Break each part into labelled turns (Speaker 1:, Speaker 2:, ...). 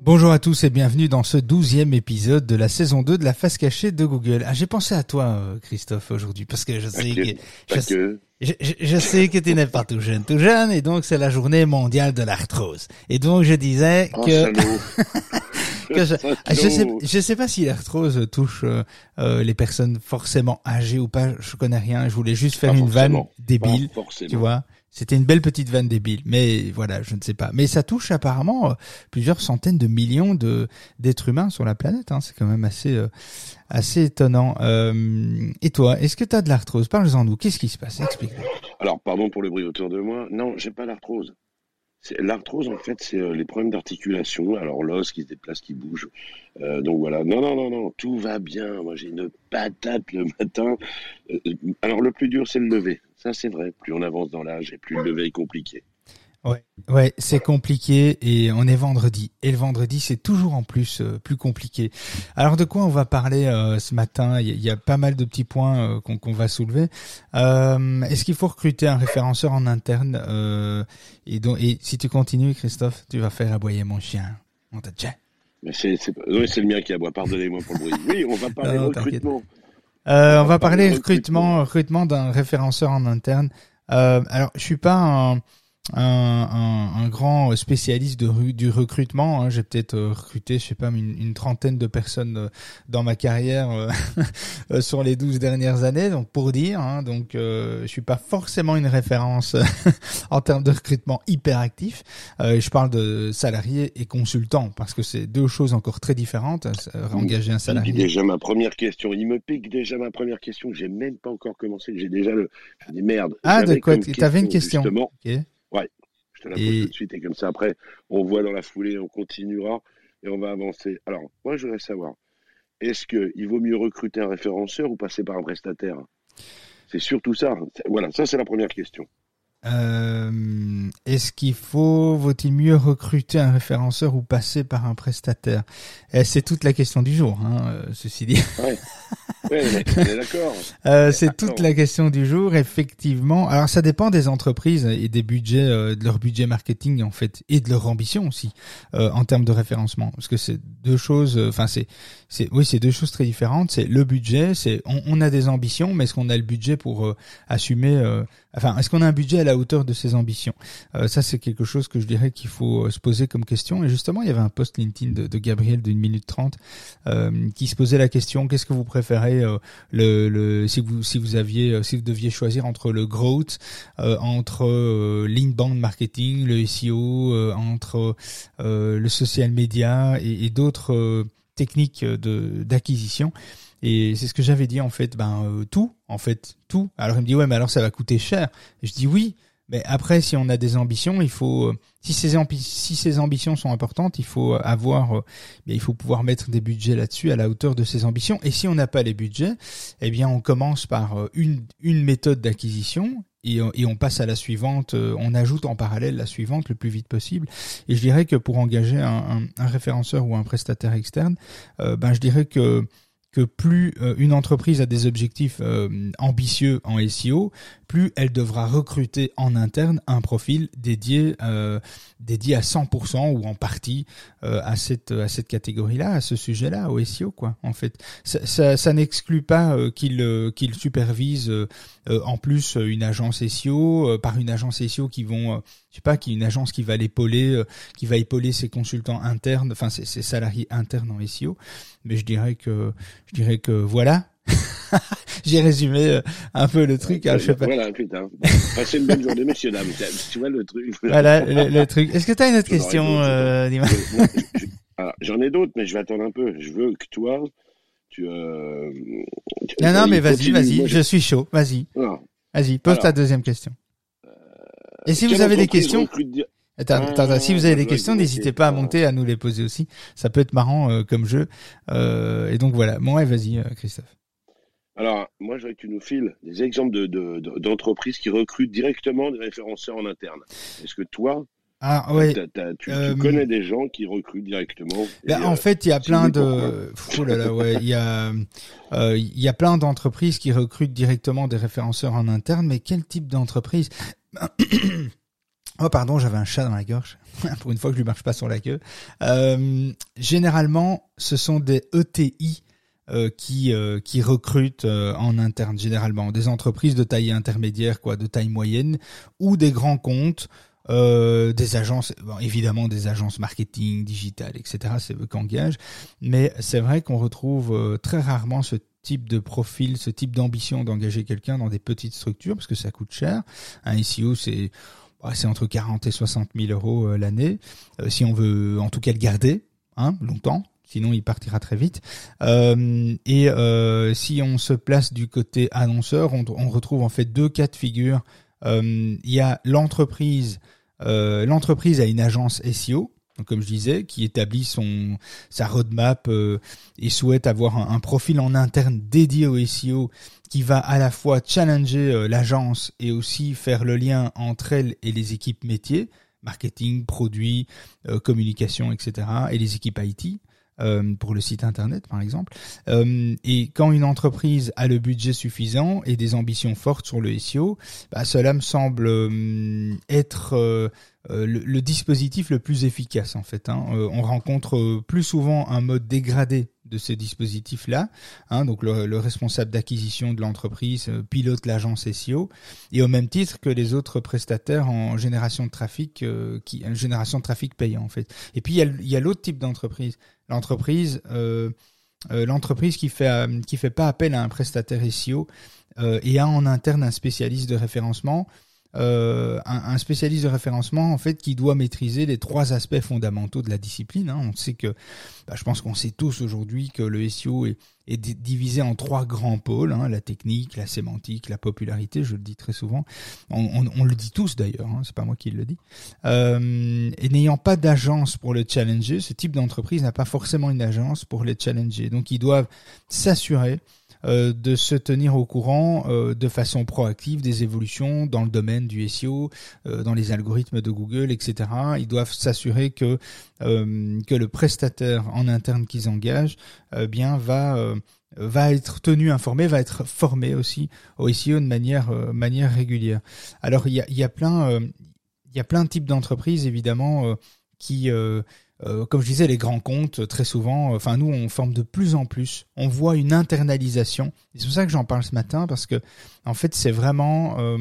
Speaker 1: Bonjour à tous et bienvenue dans ce douzième épisode de la saison 2 de la face cachée de Google. Ah, j'ai pensé à toi, euh, Christophe, aujourd'hui, parce que je sais que, je,
Speaker 2: que.
Speaker 1: je- je- je sais que tu n'es pas tout jeune, tout jeune, et donc c'est la journée mondiale de l'arthrose. Et donc je disais que, je, je sais, je sais pas si l'arthrose touche euh, euh, les personnes forcément âgées ou pas. Je connais rien. Je voulais juste faire une vanne débile. Tu vois, c'était une belle petite vanne débile, mais voilà, je ne sais pas. Mais ça touche apparemment euh, plusieurs centaines de millions de d'êtres humains sur la planète. Hein. C'est quand même assez euh, assez étonnant. Euh, et toi, est-ce que tu as de l'arthrose? Parle-en nous. Qu'est-ce qui se passe? Explique-nous.
Speaker 2: Alors, pardon pour le bruit autour de moi. Non, j'ai pas l'arthrose. C'est- L'arthrose, en fait, c'est les problèmes d'articulation. Alors, l'os qui se déplace, qui bouge. Donc voilà. Non, non, non, non. Tout va bien. Moi, j'ai une patate le matin. Alors, le plus dur, c'est le lever. Ça, c'est vrai. Plus on avance dans l'âge et plus le lever est compliqué.
Speaker 1: Ouais, ouais, c'est compliqué et on est vendredi. Et le vendredi, c'est toujours en plus euh, plus compliqué. Alors de quoi on va parler euh, ce matin? Il y, a- il y a pas mal de petits points euh, qu'on va soulever. Est-ce qu'il faut recruter un référenceur en interne et, donc, et si tu continues, Christophe, tu vas faire aboyer mon chien. On t'a déjà.
Speaker 2: C'est oui, le mien qui aboie. Pardonnez-moi pour le bruit. Oui, on va parler
Speaker 1: Non,
Speaker 2: recrutement.
Speaker 1: Euh, on va
Speaker 2: parler recrutement,
Speaker 1: recrutement d'un référenceur en interne. Euh, alors, je suis pas un, un, un, un grand spécialiste de, du recrutement. hein. J'ai peut-être euh, recruté, je sais pas, une, une trentaine de personnes euh, dans ma carrière euh, sur les douze dernières années. Donc, pour dire, hein, donc, euh, je suis pas forcément une référence en termes de recrutement hyper actif. Euh, je parle de salariés et consultants parce que c'est deux choses encore très différentes. euh, Engager un
Speaker 2: Il
Speaker 1: salarié.
Speaker 2: dit déjà ma première question. Il me pique déjà ma première question. J'ai même pas encore commencé. J'ai déjà le. Je dis merde.
Speaker 1: Ah, de
Speaker 2: J'avais
Speaker 1: quoi
Speaker 2: comme
Speaker 1: T'avais une question
Speaker 2: Justement,
Speaker 1: Ok.
Speaker 2: Te la pose
Speaker 1: Et-
Speaker 2: tout de suite et comme ça après, on voit dans la foulée, on continuera et on va avancer. Alors, moi, je voudrais savoir, est-ce que il vaut mieux recruter un référenceur ou passer par un prestataire? C'est surtout ça. C'est- Voilà, ça c'est la première question.
Speaker 1: Euh, Est-ce qu'il faut, vaut-il mieux recruter un référenceur ou passer par un prestataire? Eh, C'est toute la question du jour, hein, euh, ceci dit.
Speaker 2: Ouais, est d'accord.
Speaker 1: Euh, c'est toute la question du jour, effectivement. Alors ça dépend des entreprises et des budgets, euh, de leur budget marketing en fait, et de leur ambition aussi euh, en termes de référencement, parce que c'est deux choses. euh, Enfin c'est, c'est, oui, c'est deux choses très différentes. C'est le budget, c'est on, on a des ambitions, mais est-ce qu'on a le budget pour assumer euh, Enfin, est-ce qu'on a un budget à la hauteur de ses ambitions? Euh, Ça, c'est quelque chose que je dirais qu'il faut euh, se poser comme question. Et justement, il y avait un post LinkedIn de, Gabriel d'une minute trente euh, qui se posait la question qu'est-ce que vous préférez le, si vous si vous aviez si vous deviez choisir entre le growth entre l'inbound marketing le SEO entre le social media et, et d'autres techniques de d'acquisition et c'est ce que j'avais dit en fait ben euh, tout en fait tout alors il me dit ouais mais alors ça va coûter cher je dis oui mais après si on a des ambitions il faut euh, si ces si ces ambitions sont importantes il faut avoir euh, bien, il faut pouvoir mettre des budgets là-dessus à la hauteur de ses ambitions. Et si on n'a pas les budgets, eh bien, on commence par euh, une, une méthode d'acquisition et, euh, et on passe à la suivante. euh, On ajoute en parallèle la suivante le plus vite possible. Et je dirais que pour engager un, un- un référenceur ou un prestataire externe, euh, ben, je dirais que que plus euh, une entreprise a des objectifs euh, ambitieux en SEO, plus elle devra recruter en interne un profil dédié euh, dédié à 100% ou en partie euh, à cette à cette catégorie-là, à ce sujet-là, au SEO quoi. En fait, ça, n'exclut pas euh, qu'il supervise en plus une agence SEO par une agence SEO qui vont, je sais pas, qui une agence qui va l'épauler, qui va épauler ses consultants internes, enfin ses, ses salariés internes en SEO. Mais je dirais que je dirais que voilà. J'ai résumé euh, un peu le truc. hein, je sais pas.
Speaker 2: Voilà, putain. Passez une bonne journée, messieurs, dames. Tu vois le truc.
Speaker 1: Voilà le, le truc. Est-ce que tu as une autre question, euh,
Speaker 2: Je- je- je- alors, J'en ai d'autres, mais je vais attendre un peu. Je veux que toi, tu. Euh, tu-
Speaker 1: Non, non, mais vas-y, vas-y. Je suis chaud. Vas-y,
Speaker 2: Non.
Speaker 1: vas-y. Pose
Speaker 2: Alors,
Speaker 1: ta deuxième question. Et si vous avez des questions,
Speaker 2: recrute di-
Speaker 1: Attends, si vous avez des questions, n'hésitez pas à monter, à nous les poser aussi. Ça peut être marrant euh, comme jeu. Euh, et donc voilà. Bon, ouais, vas-y, euh, Christophe.
Speaker 2: Alors, moi, je voudrais que tu nous files des exemples d'entreprises de, qui recrutent directement des référenceurs en interne. Est-ce que toi,
Speaker 1: ah ouais.
Speaker 2: tu, connais des gens qui recrutent directement.
Speaker 1: Ben, en fait, il y a plein de. Oh là là, ouais, il y a, il y a plein d'entreprises qui recrutent directement des référenceurs en interne. Mais quel type d'entreprise Oh pardon, j'avais un chat dans la gorge. Pour une fois que je lui marche pas sur la queue. Euh, généralement, ce sont des ETI euh, qui euh, qui recrutent en interne généralement des entreprises de taille intermédiaire, quoi, de taille moyenne, ou des grands comptes. des agences, évidemment des agences marketing, digital, etc. C'est eux qui engagent. Mais c'est vrai qu'on retrouve très rarement ce type de profil, ce type d'ambition d'engager quelqu'un dans des petites structures parce que ça coûte cher. Un SEO, c'est c'est entre 40 et 60 000 euros euh, l'année, euh, si on veut en tout cas le garder, hein, longtemps, sinon il partira très vite. Euh, et si on se place du côté annonceur, on, retrouve en fait deux cas de figure. il y a l'entreprise, l'entreprise a une agence SEO, comme je disais, qui établit sa roadmap et souhaite avoir un, profil en interne dédié au SEO qui va à la fois challenger euh, l'agence et aussi faire le lien entre elle et les équipes métiers, marketing, produits, euh, communication, etc., et les équipes IT. Euh, pour le site internet par exemple. et quand une entreprise a le budget suffisant et des ambitions fortes sur le SEO, bah, cela me semble être le, dispositif le plus efficace en fait. Hein. on rencontre plus souvent un mode dégradé de ces dispositifs-là. Hein, donc le, responsable d'acquisition de l'entreprise euh, pilote l'agence SEO et au même titre que les autres prestataires en génération de trafic, euh, qui génération de trafic payant en fait. Et puis il y a, l'autre type d'entreprise, l'entreprise euh, l'entreprise qui fait qui fait pas appel à un prestataire SEO et a en interne un spécialiste de référencement euh, un, spécialiste de référencement en fait qui doit maîtriser les trois aspects fondamentaux de la discipline. Hein. On sait que, bah, je pense qu'on sait tous aujourd'hui que le SEO est, est, divisé en trois grands pôles hein, la technique, la sémantique, la popularité. Je le dis très souvent. On, on, on le dit tous d'ailleurs. Hein, c'est pas moi qui le dis. Euh, et n'ayant pas d'agence pour le challenger, ce type d'entreprise n'a pas forcément une agence pour les challenger. Donc ils doivent s'assurer euh, de se tenir au courant euh, de façon proactive des évolutions dans le domaine du SEO, euh, dans les algorithmes de Google, etc. Ils doivent s'assurer que que le prestataire en interne qu'ils engagent bien va va être tenu informé, va être formé aussi au SEO de manière manière régulière. Alors il y a, y a plein il y a plein de types d'entreprises évidemment qui euh, comme je disais, les grands comptes, très souvent, euh, enfin nous, on forme de plus en plus. On voit une internalisation. C'est pour ça que j'en parle ce matin parce que, en fait, c'est vraiment, euh,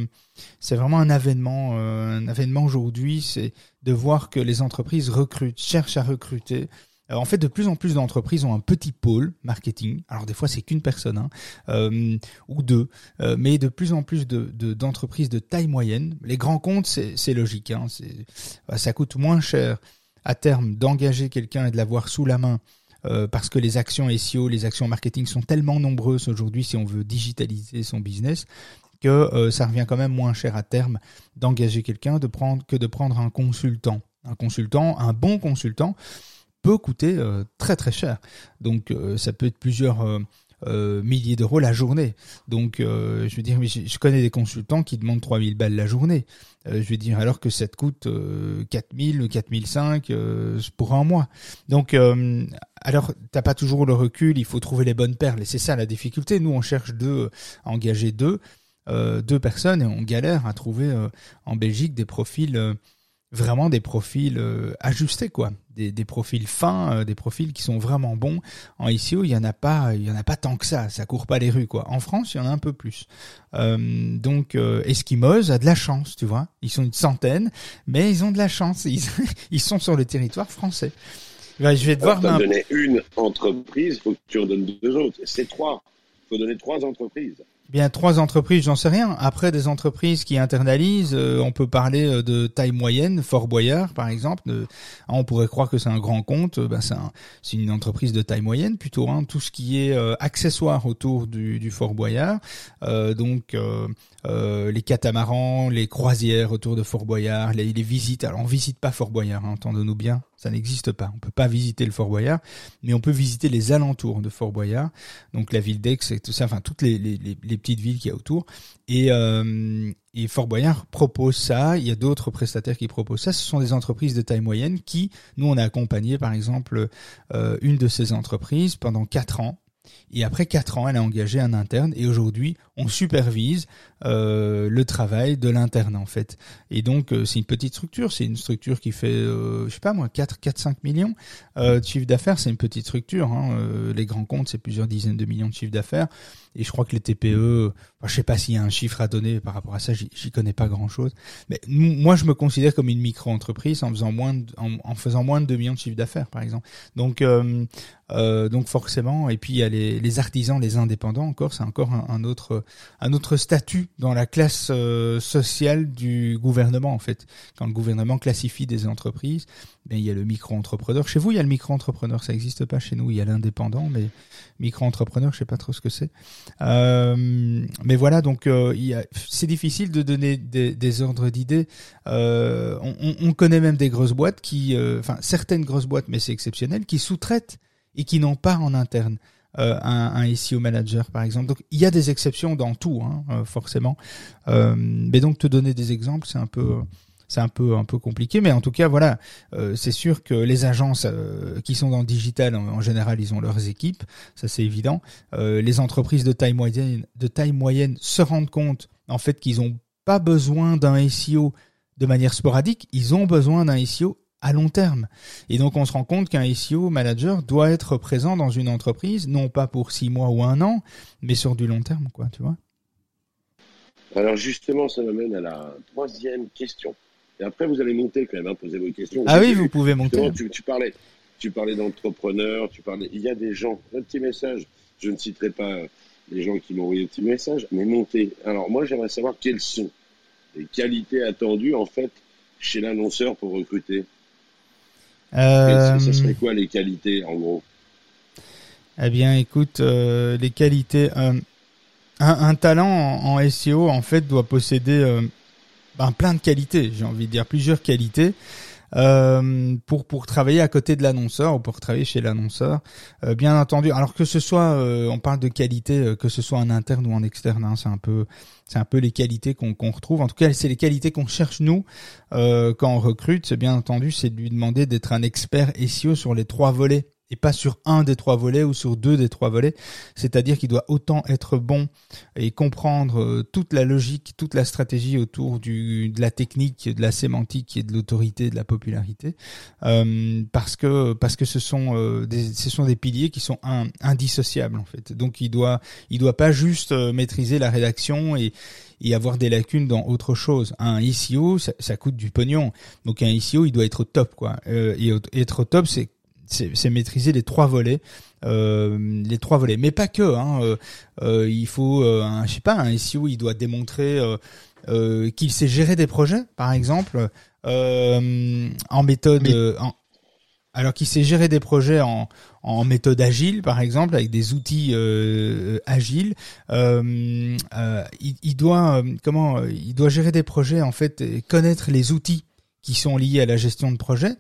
Speaker 1: c'est vraiment un avènement, un avènement aujourd'hui, c'est de voir que les entreprises recrutent, cherchent à recruter. en fait, de plus en plus d'entreprises ont un petit pôle marketing. Alors des fois, c'est qu'une personne hein, ou deux, mais de plus en plus de d'entreprises de, taille moyenne. Les grands comptes, c'est logique. Hein, ça coûte moins cher à terme d'engager quelqu'un et de l'avoir sous la main euh, parce que les actions SEO, les actions marketing sont tellement nombreuses aujourd'hui si on veut digitaliser son business que euh, ça revient quand même moins cher à terme d'engager quelqu'un que de prendre un consultant. Un consultant, un bon consultant peut coûter euh, très très cher. Donc ça peut être plusieurs euh, milliers d'euros la journée. Donc, euh, je veux dire, je, connais des consultants qui demandent 3000 balles la journée. Euh, je veux dire, alors que ça te coûte 4000 ou 4005 pour un mois. Donc, alors, t'as pas toujours le recul, il faut trouver les bonnes perles. Et c'est ça la difficulté. Nous, on cherche deux, engager deux, deux personnes et on galère à trouver en Belgique des profils vraiment des profils euh, ajustés quoi. Des, des profils fins euh, des profils qui sont vraiment bons. En ICO il y en a pas il y en a pas tant que ça. Ça court pas les rues quoi. En France il y en a un peu plus. Euh, donc euh, Eskimos a de la chance tu vois. Ils sont une centaine mais ils ont de la chance. Ils, ils sont sur le territoire français. Je vais devoir
Speaker 2: donner une entreprise faut que tu en donnes deux autres. C'est trois. Faut donner trois entreprises
Speaker 1: Bien, trois entreprises, j'en sais rien. Après, des entreprises qui internalisent, euh, on peut parler euh, de taille moyenne, Fort Boyard, par exemple. Ah, on pourrait croire que c'est un grand compte. Ben, c'est un, une entreprise de taille moyenne plutôt. Hein, tout ce qui est euh, accessoire autour du, Fort Boyard. donc, les catamarans, les croisières autour de Fort Boyard, les, les visites. Alors, on visite pas Fort Boyard, hein, entendons-nous bien ça n'existe pas. On peut pas visiter le Fort Boyard, mais on peut visiter les alentours de Fort Boyard, donc la ville d'Aix et tout ça, enfin toutes les, petites villes qu'il y a autour. Et, euh, et Fort Boyard propose ça. Il y a d'autres prestataires qui proposent ça. Ce sont des entreprises de taille moyenne qui, nous, on a accompagné par exemple euh, une de ces entreprises pendant quatre ans et après quatre ans, elle a engagé un interne. Et aujourd'hui, on supervise euh, le travail de l'interne en fait. Et donc, euh, c'est une petite structure. C'est une structure qui fait, euh, je sais pas moi, 4, 4 5 millions euh, de chiffre d'affaires. C'est une petite structure. Hein. Les grands comptes, c'est plusieurs dizaines de millions de chiffre d'affaires. Et je crois que les TPE, enfin, je sais pas s'il y a un chiffre à donner par rapport à ça. J'y connais pas grand chose. Mais moi, je me considère comme une micro-entreprise en faisant moins, de, en, faisant moins de 2 millions de chiffre d'affaires, par exemple. Donc, donc forcément. Et puis il y a les les artisans, les indépendants encore, c'est encore un, autre un autre statut dans la classe euh, sociale du gouvernement en fait. Quand le gouvernement classifie des entreprises, ben il y a le micro-entrepreneur. Chez vous, il y a le micro-entrepreneur, ça n'existe pas chez nous. Il y a l'indépendant, mais micro-entrepreneur, je sais pas trop ce que c'est. Euh, mais voilà, donc euh, c'est difficile de donner des, ordres d'idées. On, on, connaît même des grosses boîtes qui, enfin certaines grosses boîtes, mais c'est exceptionnel, qui sous-traitent et qui n'ont pas en interne euh, un, SEO manager par exemple. Donc il y a des exceptions dans tout, hein, euh, forcément. Euh, mais donc te donner des exemples, c'est un peu c'est un peu un peu compliqué, mais en tout cas voilà, c'est sûr que les agences qui sont dans le digital en, général, ils ont leurs équipes, ça c'est évident. les entreprises de taille moyenne de taille moyenne se rendent compte en fait qu'ils ont pas besoin d'un SEO de manière sporadique, ils ont besoin d'un SEO à long terme. Et donc on se rend compte qu'un SEO manager doit être présent dans une entreprise, non pas pour six mois ou un an, mais sur du long terme, quoi, tu vois.
Speaker 2: Alors justement, ça m'amène à la troisième question. Et après, vous allez monter quand même, hein, poser vos questions.
Speaker 1: Ah oui, vous pouvez monter.
Speaker 2: Tu, tu, parlais, tu parlais d'entrepreneurs, tu parlais. Il y a des gens. Un petit message. Je ne citerai pas les gens qui m'ont envoyé un petit message, mais montez. Alors moi, j'aimerais savoir quelles sont les qualités attendues en fait chez l'annonceur pour recruter. Euh, serait quoi les qualités en gros?
Speaker 1: Eh bien, écoute, euh, les qualités. Euh, un, un, talent en, en, SEO en fait doit posséder euh, ben, plein de qualités. J'ai envie de dire plusieurs qualités. Euh, pour pour travailler à côté de l'annonceur ou pour travailler chez l'annonceur. Euh, bien entendu, alors que ce soit, euh, on parle de qualité, que ce soit en interne ou en externe, hein, c'est un peu c'est un peu les qualités qu'on qu'on retrouve. En tout cas, c'est les qualités qu'on cherche nous quand on recrute. C'est bien entendu, c'est de lui demander d'être un expert SEO sur les trois volets et pas sur un des trois volets ou sur deux des trois volets. C'est-à-dire qu'il doit autant être bon et comprendre euh, toute la logique, toute la stratégie autour du, de la technique, de la sémantique et de l'autorité, de la popularité, euh, parce que parce que ce sont euh, des ce sont des piliers qui sont indissociables en fait. Donc il doit il doit pas juste euh, maîtriser la rédaction et et avoir des lacunes dans autre chose. Un SEO, ça, ça coûte du pognon. Donc un SEO, il doit être au top, quoi. Euh, et être au top, c'est c'est maîtriser les trois volets. Euh, les trois volets, mais pas que. Hein, euh, euh il faut, un, je sais pas, un SEO, il doit démontrer qu'il sait gérer des projets, par exemple, en méthode, en, alors qu'il sait gérer des projets en, en méthode agile, par exemple, avec des outils agiles. Il, il, doit, comment, il doit gérer des projets en fait, connaître les outils qui sont liés à la gestion de projet.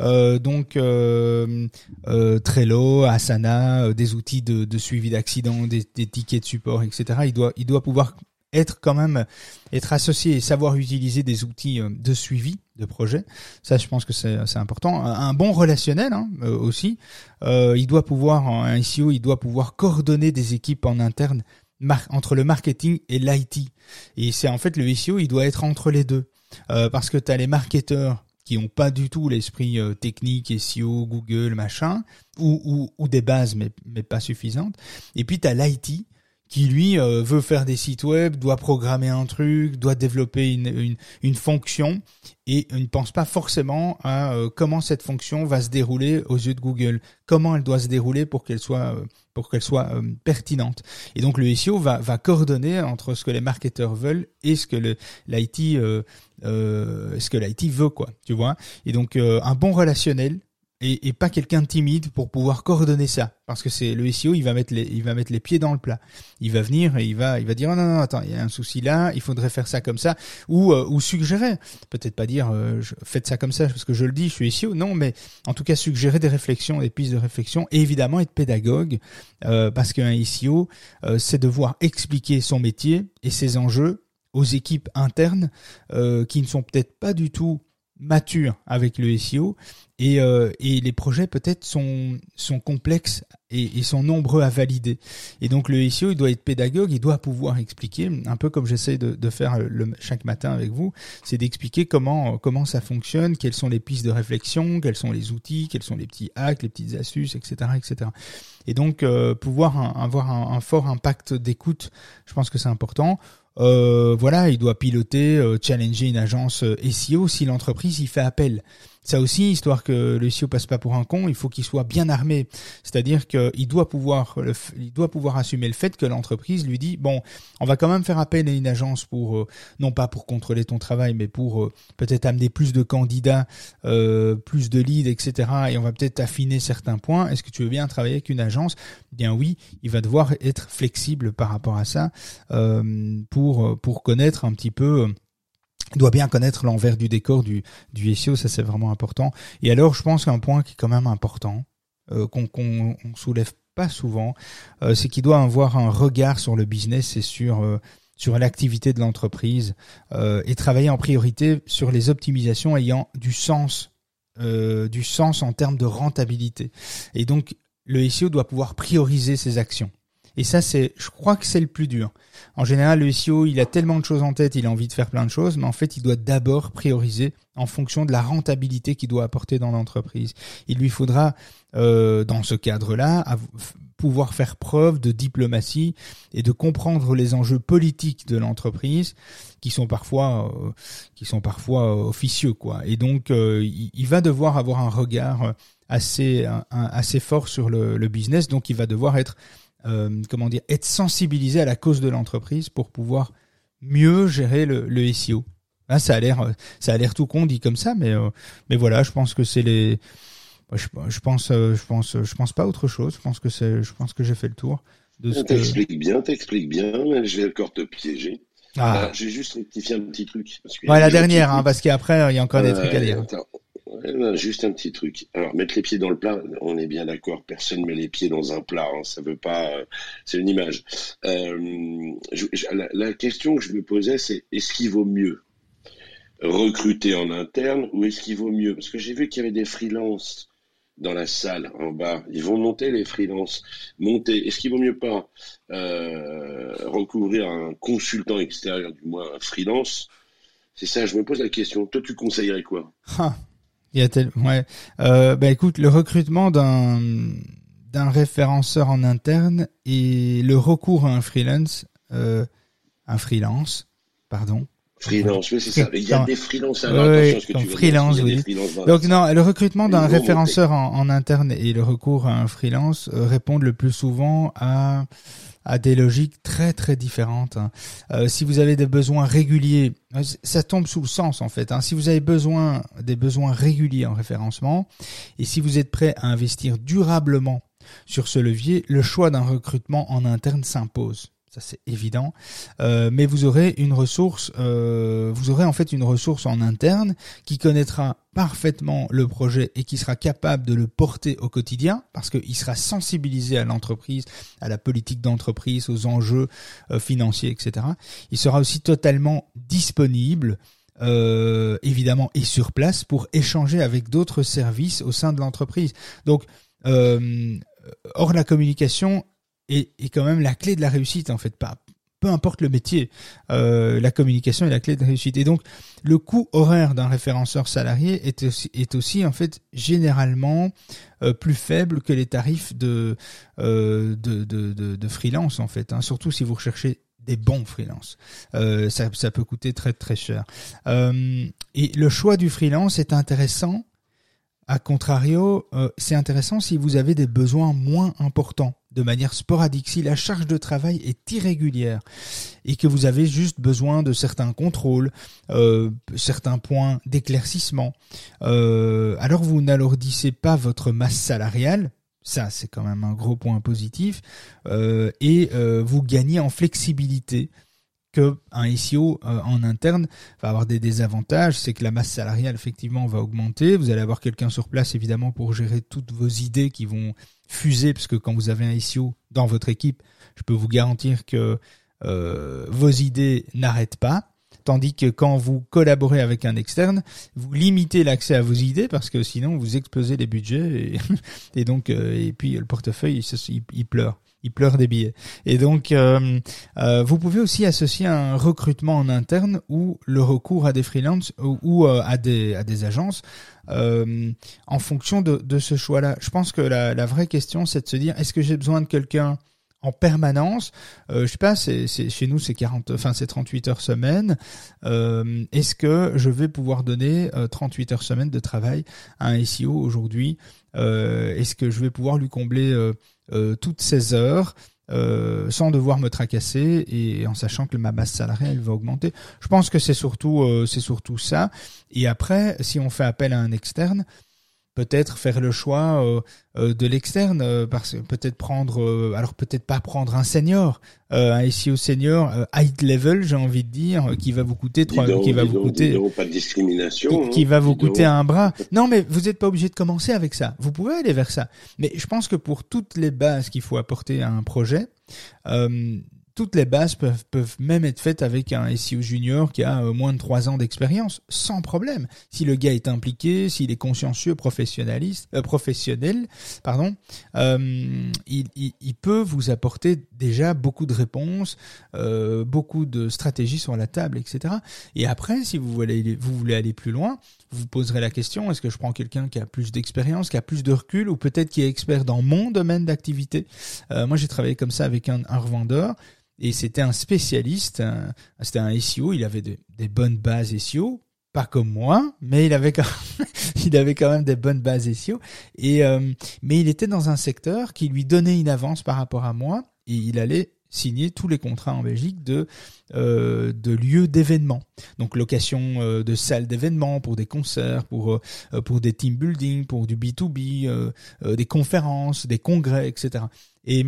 Speaker 1: Euh, donc euh, euh, Trello, Asana, euh, des outils de, de suivi d'accidents, des, des, tickets de support, etc. Il doit, il doit pouvoir être quand même être associé et savoir utiliser des outils euh, de suivi de projet. Ça, je pense que c'est important. Un, bon relationnel hein, aussi. il doit pouvoir, un SEO, il doit pouvoir coordonner des équipes en interne entre le marketing et l'IT. Et c'est en fait le SEO, il doit être entre les deux. Euh, parce que tu as les marketeurs qui ont pas du tout l'esprit euh, technique, SEO, Google, machin, ou, ou, ou des bases mais, mais pas suffisantes. Et puis tu as l'IT qui lui euh, veut faire des sites web, doit programmer un truc, doit développer une, une, une fonction et ne pense pas forcément à euh, comment cette fonction va se dérouler aux yeux de Google, comment elle doit se dérouler pour qu'elle soit euh, pour qu'elle soit pertinente. Et donc le SEO va, va coordonner entre ce que les marketeurs veulent et ce que le l'IT ce que l'IT veut quoi, tu vois. Et donc un bon relationnel et, et pas quelqu'un de timide pour pouvoir coordonner ça. Parce que c'est le SEO il va mettre les il va mettre les pieds dans le plat. Il va venir et il va il va dire oh non non attends il y a un souci là il faudrait faire ça comme ça. Ou euh, ou suggérer. Peut-être pas dire euh, faites ça comme ça parce que je le dis je suis SEO non mais en tout cas suggérer des réflexions des pistes de réflexion et évidemment être pédagogue euh, parce qu'un SEO euh, c'est devoir expliquer son métier et ses enjeux aux équipes internes qui ne sont peut-être pas du tout mature avec le SEO et, euh, et les projets peut-être sont, sont complexes et, sont nombreux à valider. Et donc le SEO, il doit être pédagogue, il doit pouvoir expliquer, un peu comme j'essaie de, faire chaque matin avec vous, c'est d'expliquer comment, comment ça fonctionne, quelles sont les pistes de réflexion, quels sont les outils, quels sont les petits hacks, les petites astuces, etc. etc. Et donc euh, pouvoir avoir un fort impact d'écoute, je pense que c'est important. Euh, voilà, il doit piloter, euh, challenger une agence euh, SEO si l'entreprise y fait appel. Ça aussi, histoire que le CEO passe pas pour un con, il faut qu'il soit bien armé. C'est-à-dire qu'il doit pouvoir, il doit pouvoir assumer le fait que l'entreprise lui dit bon, on va quand même faire appel à une agence pour euh, non pas pour contrôler ton travail, mais pour euh, peut-être amener plus de candidats, euh, plus de leads, etc. Et on va peut-être affiner certains points. Est-ce que tu veux bien travailler avec une agence? Bien oui, il va devoir être flexible par rapport à ça pour pour connaître un petit peu doit bien connaître l'envers du décor du, du SEO, ça c'est vraiment important. Et alors je pense qu'un point qui est quand même important, euh, qu'on qu'on soulève pas souvent, euh, c'est qu'il doit avoir un regard sur le business et sur euh, sur l'activité de l'entreprise euh, et travailler en priorité sur les optimisations ayant du sens euh, du sens en termes de rentabilité. Et donc le SEO doit pouvoir prioriser ses actions. Et ça, c'est, je crois que c'est le plus dur. En général, le SEO, il a tellement de choses en tête, il a envie de faire plein de choses, mais en fait, il doit d'abord prioriser en fonction de la rentabilité qu'il doit apporter dans l'entreprise. Il lui faudra, euh, dans ce cadre-là, pouvoir faire preuve de diplomatie et de comprendre les enjeux politiques de l'entreprise qui sont parfois euh, qui sont parfois officieux quoi et donc euh, il, va devoir avoir un regard assez assez fort sur le, le business donc il va devoir être euh, comment dire, être sensibilisé à la cause de l'entreprise pour pouvoir mieux gérer le, le SEO. Là, ça a l'air, ça a l'air tout con dit comme ça, mais euh, mais voilà, je pense que c'est les, je, je, pense, euh, je pense, je pense pas autre chose. Je pense que c'est, je pense que j'ai fait le tour
Speaker 2: de ce T'expliques bien, t'expliques bien. Je vais encore te piéger. Ah. j'ai juste rectifié un petit truc.
Speaker 1: Parce que ouais, la dernière, hein, parce qu'après, il y a encore des trucs à dire. Attends,
Speaker 2: juste un petit truc. Alors, mettre les pieds dans le plat, on est bien d'accord. Personne met les pieds dans un plat. Hein, ça veut pas. Euh, c'est une image. Euh, la, question que je me posais, c'est est-ce qu'il vaut mieux recruter en interne ou est-ce qu'il vaut mieux? Parce que j'ai vu qu'il y avait des freelances dans la salle en bas. Ils vont monter les freelances. Monter. Est-ce qu'il vaut mieux pas euh, recouvrir un consultant extérieur, du moins un freelance? C'est ça. Je me pose la question. Toi, tu conseillerais quoi?
Speaker 1: Il y a tel... ouais. Euh, bah écoute, le recrutement d'un d'un référenceur en interne et le recours à un freelance, euh, un freelance, pardon.
Speaker 2: Freelance, oui, c'est ça. Il y a des freelances à
Speaker 1: oui, que tu freelance, oui. Donc non, le recrutement d'un référenceur en, en, interne et le recours à un freelance euh, répondent le plus souvent à à des logiques très très différentes. Hein. Euh, si vous avez des besoins réguliers, euh, ça tombe sous le sens en fait. Hein. Si vous avez besoin des besoins réguliers en référencement et si vous êtes prêt à investir durablement sur ce levier, le choix d'un recrutement en interne s'impose ça c'est évident. Euh, mais vous aurez une ressource, euh, vous aurez en fait une ressource en interne qui connaîtra parfaitement le projet et qui sera capable de le porter au quotidien parce qu'il sera sensibilisé à l'entreprise, à la politique d'entreprise, aux enjeux euh, financiers, etc. Il sera aussi totalement disponible. Évidemment et sur place pour échanger avec d'autres services au sein de l'entreprise. Donc, hors la communication, est, est quand même la clé de la réussite en fait. Pas, peu importe le métier, euh, la communication est la clé de réussite. Et donc, le coût horaire d'un référenceur salarié est aussi, est aussi en fait généralement euh, plus faible que les tarifs de, euh, de, de, de, freelance en fait. Hein, surtout si vous recherchez des bons freelances. Euh, ça, ça, peut coûter très très cher. Euh, et le choix du freelance est intéressant. A contrario, euh, c'est intéressant si vous avez des besoins moins importants de manière sporadique, si la charge de travail est irrégulière et que vous avez juste besoin de certains contrôles, euh, certains points d'éclaircissement, euh, alors vous n'alourdissez pas votre masse salariale, ça c'est quand même un gros point positif, euh, et vous gagnez en flexibilité que un SEO en interne va avoir des désavantages, c'est que la masse salariale effectivement va augmenter, vous allez avoir quelqu'un sur place évidemment pour gérer toutes vos idées qui vont fuser, parce que quand vous avez un SEO dans votre équipe, je peux vous garantir que euh, vos idées n'arrêtent pas. Tandis que quand vous collaborez avec un externe, vous limitez l'accès à vos idées parce que sinon vous explosez les budgets et, donc euh, et puis le portefeuille il, il pleure il pleure des billets. Et donc, euh, euh, vous pouvez aussi associer un recrutement en interne ou le recours à des freelances ou, euh, à des à des agences en fonction de, de ce choix-là. Je pense que la, la vraie question, c'est de se dire est-ce que j'ai besoin de quelqu'un en permanence? Euh, je sais pas, c'est, chez nous c'est 40, enfin c'est 38 heures semaine. Est-ce que je vais pouvoir donner 38 heures semaine de travail à un SEO aujourd'hui? Est-ce que je vais pouvoir lui combler toutes ces heures euh, sans devoir me tracasser et en sachant que ma masse salariale va augmenter. Je pense que c'est surtout euh, c'est surtout ça. Et après, si on fait appel à un externe, peut-être faire le choix euh, euh, de l'externe, euh, parce peut-être prendre, alors peut-être pas prendre un senior, un SEO senior high level, j'ai envie de dire, qui va vous coûter trois, qui va vous coûter,
Speaker 2: pas de discrimination,
Speaker 1: qui, va vous coûter un bras. Non, mais vous n'êtes pas obligé de commencer avec ça. Vous pouvez aller vers ça. Mais je pense que pour toutes les bases qu'il faut apporter à un projet, toutes les bases peuvent, même être faites avec un SEO junior qui a euh, moins de trois ans d'expérience, sans problème. Si le gars est impliqué, s'il est consciencieux, professionnaliste, euh, professionnel, pardon, euh, il, peut vous apporter déjà beaucoup de réponses, beaucoup de stratégies sur la table, etc. Et après, si vous voulez, vous voulez aller plus loin, vous poserez la question est-ce que je prends quelqu'un qui a plus d'expérience, qui a plus de recul, ou peut-être qui est expert dans mon domaine d'activité? Moi, j'ai travaillé comme ça avec un revendeur et c'était un spécialiste, c'était un SEO, il avait de, des bonnes bases SEO, pas comme moi, mais il avait quand même, des bonnes bases SEO. Et euh, mais il était dans un secteur qui lui donnait une avance par rapport à moi, et il allait signer tous les contrats en Belgique de euh, de lieux d'événements. Donc location euh, de salles d'événements pour des concerts, pour euh, pour des team building, pour du B2B, euh, euh, des conférences, des congrès, etc. Et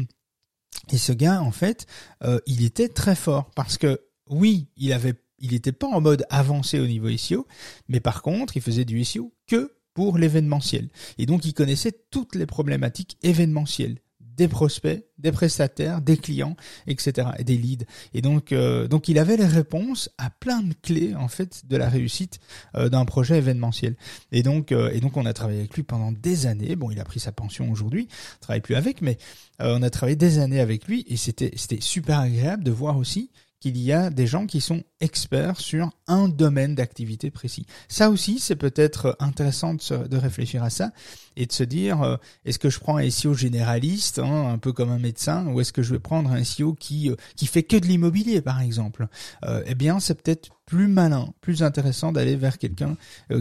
Speaker 1: et ce gars, en fait, euh, il était très fort parce que oui, il avait, il n'était pas en mode avancé au niveau SEO, mais par contre, il faisait du SEO que pour l'événementiel. Et donc, il connaissait toutes les problématiques événementielles des prospects, des prestataires, des clients, etc. et des leads. Et donc, euh, donc il avait les réponses à plein de clés en fait de la réussite euh, d'un projet événementiel. Et donc, euh, et donc on a travaillé avec lui pendant des années. Bon, il a pris sa pension aujourd'hui, travaille plus avec, mais on a travaillé des années avec lui et c'était super agréable de voir aussi qu'il y a des gens qui sont experts sur un domaine d'activité précis. Ça aussi, c'est peut-être intéressant de, réfléchir à ça et de se dire, euh, est-ce que je prends un SEO généraliste, hein, un peu comme un médecin, ou est-ce que je vais prendre un SEO qui, euh, qui fait que de l'immobilier, par exemple euh, Eh bien, c'est peut-être plus malin, plus intéressant d'aller vers quelqu'un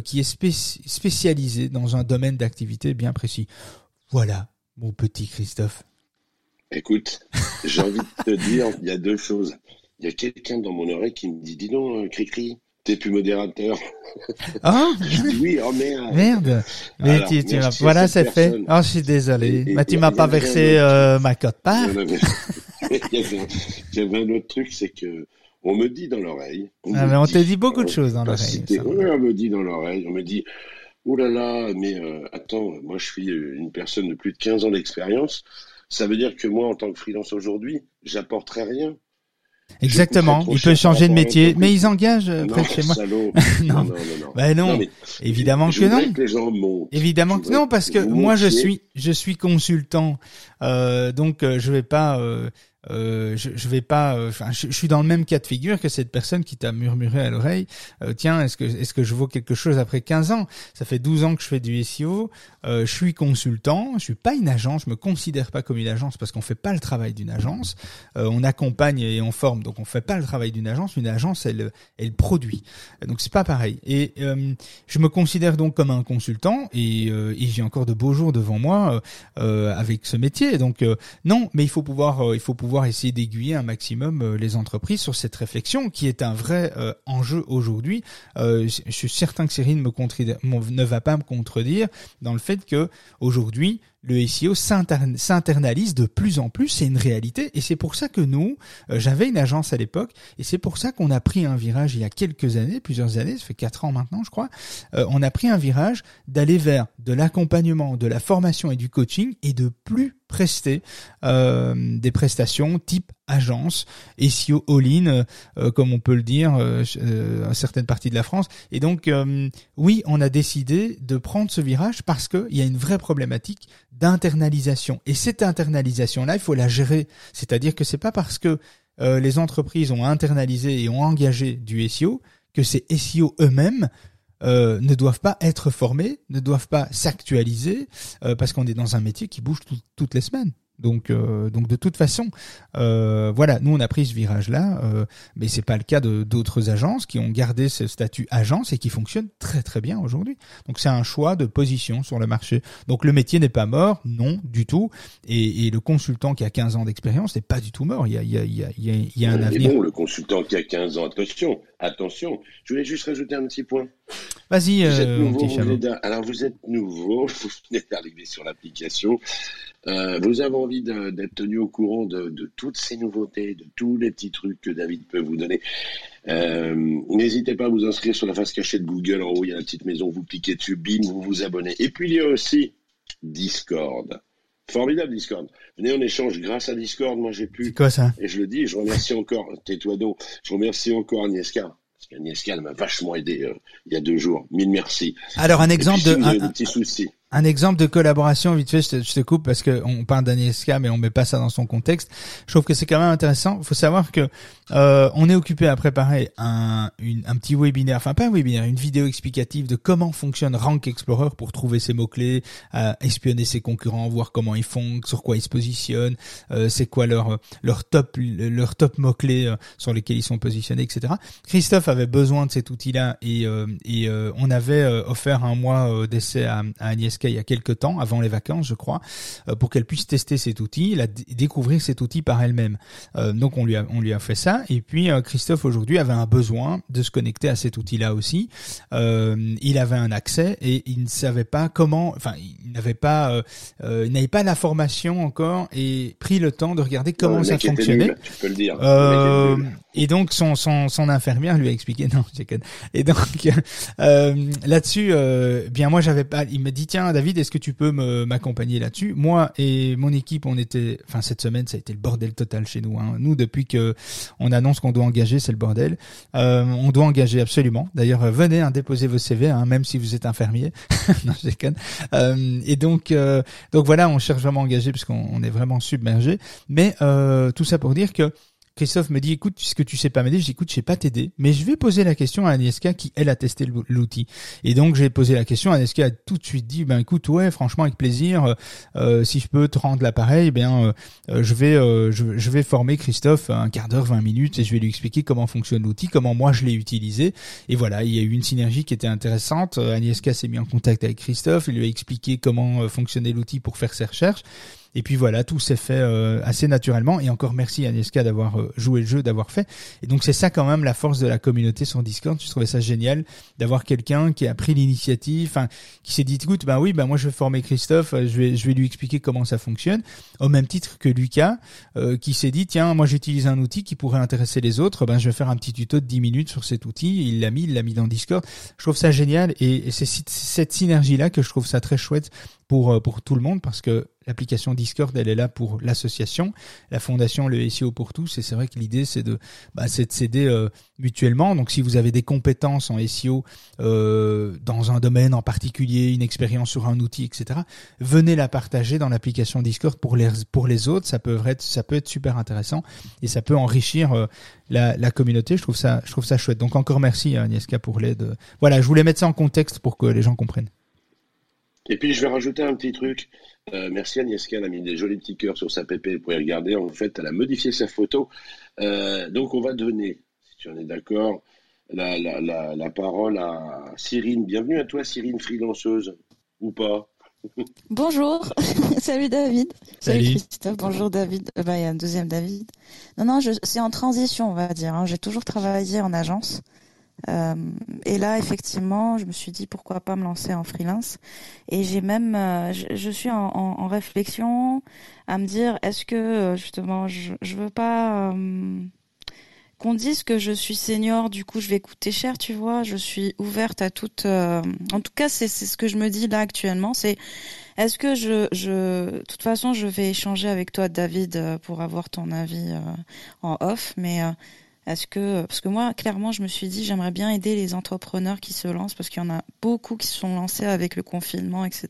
Speaker 1: qui est spéci spécialisé dans un domaine d'activité bien précis. Voilà, mon petit Christophe.
Speaker 2: Écoute, j'ai envie de te dire, il y a deux choses il y a quelqu'un dans mon oreille qui me dit Dis donc, Cricri, t'es plus modérateur.
Speaker 1: Ah
Speaker 2: Je dis oui, oh merde.
Speaker 1: Merde. Mais Alors, tu, tu voilà, c'est fait. Oh, je suis désolé. Et, tu m'as pas versé euh, ma cote part.
Speaker 2: Il y avait un autre truc, c'est que on me dit dans l'oreille.
Speaker 1: Ah, mais on te dit beaucoup de choses dans l'oreille.
Speaker 2: Oui, on me dit dans l'oreille. On me dit Oh là là, mais euh, attends, moi je suis une personne de plus de 15 ans d'expérience. Ça veut dire que moi, en tant que freelance aujourd'hui, j'apporterai rien.
Speaker 1: Exactement. Il peut changer de métier, mais ils engagent
Speaker 2: non,
Speaker 1: près de chez moi.
Speaker 2: non. non, non, non,
Speaker 1: Ben non. mais évidemment
Speaker 2: je
Speaker 1: que non.
Speaker 2: Que les gens montent.
Speaker 1: Évidemment que non, parce que moi je suis, je suis consultant, euh, donc euh, je vais pas, euh, euh, je, je vais pas, euh, je, suis dans le même cas de figure que cette personne qui t'a murmuré à l'oreille. Euh, tiens, est-ce que est-ce que je vaux quelque chose après 15 ans? Ça fait 12 ans que je fais du SEO. je suis consultant. Je suis pas une agence. Je me considère pas comme une agence parce qu'on fait pas le travail d'une agence. on accompagne et on forme, donc on fait pas le travail d'une agence. Une agence, elle elle produit. Donc c'est pas pareil. Et je me considère donc comme un consultant et, et j'ai encore de beaux jours devant moi avec ce métier. Donc non, mais il faut pouvoir il faut pouvoir essayer d'aiguiller un maximum euh, les entreprises sur cette réflexion qui est un vrai euh, enjeu aujourd'hui. Euh, je suis certain que Cyril ne va pas me contredire dans le fait que aujourd'hui le SEO s'internalise de plus en plus, c'est une réalité, et c'est pour ça que nous, j'avais une agence à l'époque, et c'est pour ça qu'on a pris un virage il y a quelques années, plusieurs années, ça fait quatre ans maintenant je crois, on a pris un virage d'aller vers de l'accompagnement, de la formation et du coaching, et de plus prester euh, des prestations type agence, SEO all-in, euh, comme on peut le dire euh, euh, à certaines parties de la France. Et donc, oui, on a décidé de prendre ce virage parce qu'il y a une vraie problématique d'internalisation. Et cette internalisation-là, il faut la gérer. C'est-à-dire que c'est pas parce que les entreprises ont internalisé et ont engagé du SEO que ces SEO eux-mêmes euh, ne doivent pas être formés, ne doivent pas s'actualiser, euh, parce qu'on est dans un métier qui bouge toutes les semaines. Donc, euh, donc de toute façon, euh, voilà, nous on a pris ce virage-là, euh, mais c'est pas le cas de d'autres agences qui ont gardé ce statut agence et qui fonctionnent très très bien aujourd'hui. Donc c'est un choix de position sur le marché. Donc le métier n'est pas mort, non du tout, et, et le consultant qui a 15 ans d'expérience n'est pas du tout mort. Il y a, il y a, il y a, il y a un avenir.
Speaker 2: Bon, le consultant qui a 15 ans, attention, attention. Je voulais juste rajouter un petit point.
Speaker 1: Vas-y,
Speaker 2: euh, alors vous êtes nouveau, vous venez d'arriver sur l'application. Euh, vous avez envie d'être tenu au courant de, toutes ces nouveautés, de tous les petits trucs que David peut vous donner. Euh, n'hésitez pas à vous inscrire sur la face cachée de Google. En haut, il y a la petite maison. Vous cliquez dessus, bim, vous vous abonnez. Et puis, il y a aussi Discord. Formidable Discord. Venez, on échange grâce à Discord. Moi, j'ai pu.
Speaker 1: C'est quoi ça?
Speaker 2: Et je le dis, je remercie encore. Tais-toi donc. Je remercie encore Agnieszka. Parce m'a vachement aidé euh, il y a deux jours. Mille merci.
Speaker 1: Alors, un exemple de.
Speaker 2: un, des petits soucis
Speaker 1: un exemple de collaboration, vite fait, je te, je te coupe parce que on parle d'Agnieszka, mais on met pas ça dans son contexte. Je trouve que c'est quand même intéressant. Il faut savoir que euh, on est occupé à préparer un, une, un petit webinaire, enfin pas un webinaire, une vidéo explicative de comment fonctionne Rank Explorer pour trouver ses mots clés, espionner ses concurrents, voir comment ils font, sur quoi ils se positionnent, euh, c'est quoi leur leur top leur top mots clés euh, sur lesquels ils sont positionnés, etc. Christophe avait besoin de cet outil-là et euh, et on avait offert un mois d'essai à, à Il y a quelques temps, avant les vacances, je crois, euh, pour qu'elle puisse tester cet outil, la, découvrir cet outil par elle-même. Euh, donc on lui a on lui a fait ça. Et puis euh, Christophe aujourd'hui avait un besoin de se connecter à cet outil-là aussi. il avait un accès et il ne savait pas comment. Enfin, il n'avait pas il n'avait pas la formation encore et pris le temps de regarder comment ça fonctionnait.
Speaker 2: tu peux le dire.
Speaker 1: Et donc son, son, son infirmière lui a expliqué non, et donc euh, là-dessus, euh, bien moi j'avais pas, il m'a dit tiens David, est-ce que tu peux m'accompagner là-dessus? Moi et mon équipe, on était, enfin cette semaine, ça a été le bordel total chez nous. Hein. Nous, depuis que on annonce qu'on doit engager, c'est le bordel. Euh, on doit engager absolument. D'ailleurs, euh, venez hein, déposer vos CV, hein, même si vous êtes infirmier. non, je déconne. Euh, et donc, euh, donc voilà, on cherche vraiment à engager parce qu'on est vraiment submergé. Mais tout ça pour dire que Christophe me dit, écoute, puisque tu sais pas m'aider, je dis, écoute, je sais pas t'aider, mais je vais poser la question à Anieska qui, elle, a testé l'outil. Et donc, j'ai posé la question, Anieska a tout de suite dit, ben écoute, ouais, franchement, avec plaisir, euh, euh, si je peux te rendre l'appareil, bien, euh, je vais, je, vais former Christophe un quart d'heure, 20 minutes, et je vais lui expliquer comment fonctionne l'outil, comment moi je l'ai utilisé. Et voilà, il y a eu une synergie qui était intéressante. Anieska s'est mis en contact avec Christophe, il lui a expliqué comment fonctionnait l'outil pour faire ses recherches. Et puis voilà, tout s'est fait euh, assez naturellement. Et encore merci à Anieska d'avoir euh, joué le jeu, d'avoir fait. Et donc c'est ça quand même la force de la communauté sur Discord. Je trouvais ça génial d'avoir quelqu'un qui a pris l'initiative, enfin qui s'est dit écoute, ben oui, ben moi je vais former Christophe, euh, je vais je vais lui expliquer comment ça fonctionne. Au même titre que Lucas, qui s'est dit tiens, moi j'utilise un outil qui pourrait intéresser les autres, ben je vais faire un petit tuto de 10 minutes sur cet outil. Il l'a mis, il l'a mis dans Discord. Je trouve ça génial et, et c'est cette synergie là que je trouve ça très chouette pour pour tout le monde parce que l'application Discord, elle est là pour l'association, la fondation, le SEO pour tous. Et c'est vrai que l'idée, c'est de, bah, c'est de s'aider euh, mutuellement. Donc, si vous avez des compétences en SEO euh, dans un domaine en particulier, une expérience sur un outil, etc., venez la partager dans l'application Discord pour les pour les autres. Ça peut être ça peut être super intéressant et ça peut enrichir euh, la, la communauté. Je trouve ça je trouve ça chouette. Donc encore merci Agnieszka pour l'aide. Voilà, je voulais mettre ça en contexte pour que les gens comprennent.
Speaker 2: Et puis je vais rajouter un petit truc. Euh, merci Agnieszka, elle a mis des jolis petits cœurs sur sa PP, vous pouvez regarder. En fait, elle a modifié sa photo. Euh, donc on va donner, si tu en es d'accord, la, la, la, la, parole à Cyrine. Bienvenue à toi Cyrine, freelanceuse, ou pas
Speaker 3: Bonjour, salut David.
Speaker 1: Salut.
Speaker 3: Christophe, bonjour David. Euh, bah, il y a un deuxième David. Non, non, c'est en transition, on va dire. Hein. J'ai toujours travaillé en agence. Euh, et là, effectivement, je me suis dit pourquoi pas me lancer en freelance. Et j'ai même, euh, je, suis en, réflexion à me dire, est-ce que euh, justement, je, je veux pas qu'on dise que je suis senior, du coup, je vais coûter cher, tu vois. Je suis ouverte à toute. En tout cas, c'est ce que je me dis là actuellement. C'est est-ce que je, je, de toute façon, je vais échanger avec toi, David, pour avoir ton avis en off, mais est-ce que parce que moi clairement je me suis dit j'aimerais bien aider les entrepreneurs qui se lancent parce qu'il y en a beaucoup qui se sont lancés avec le confinement etc.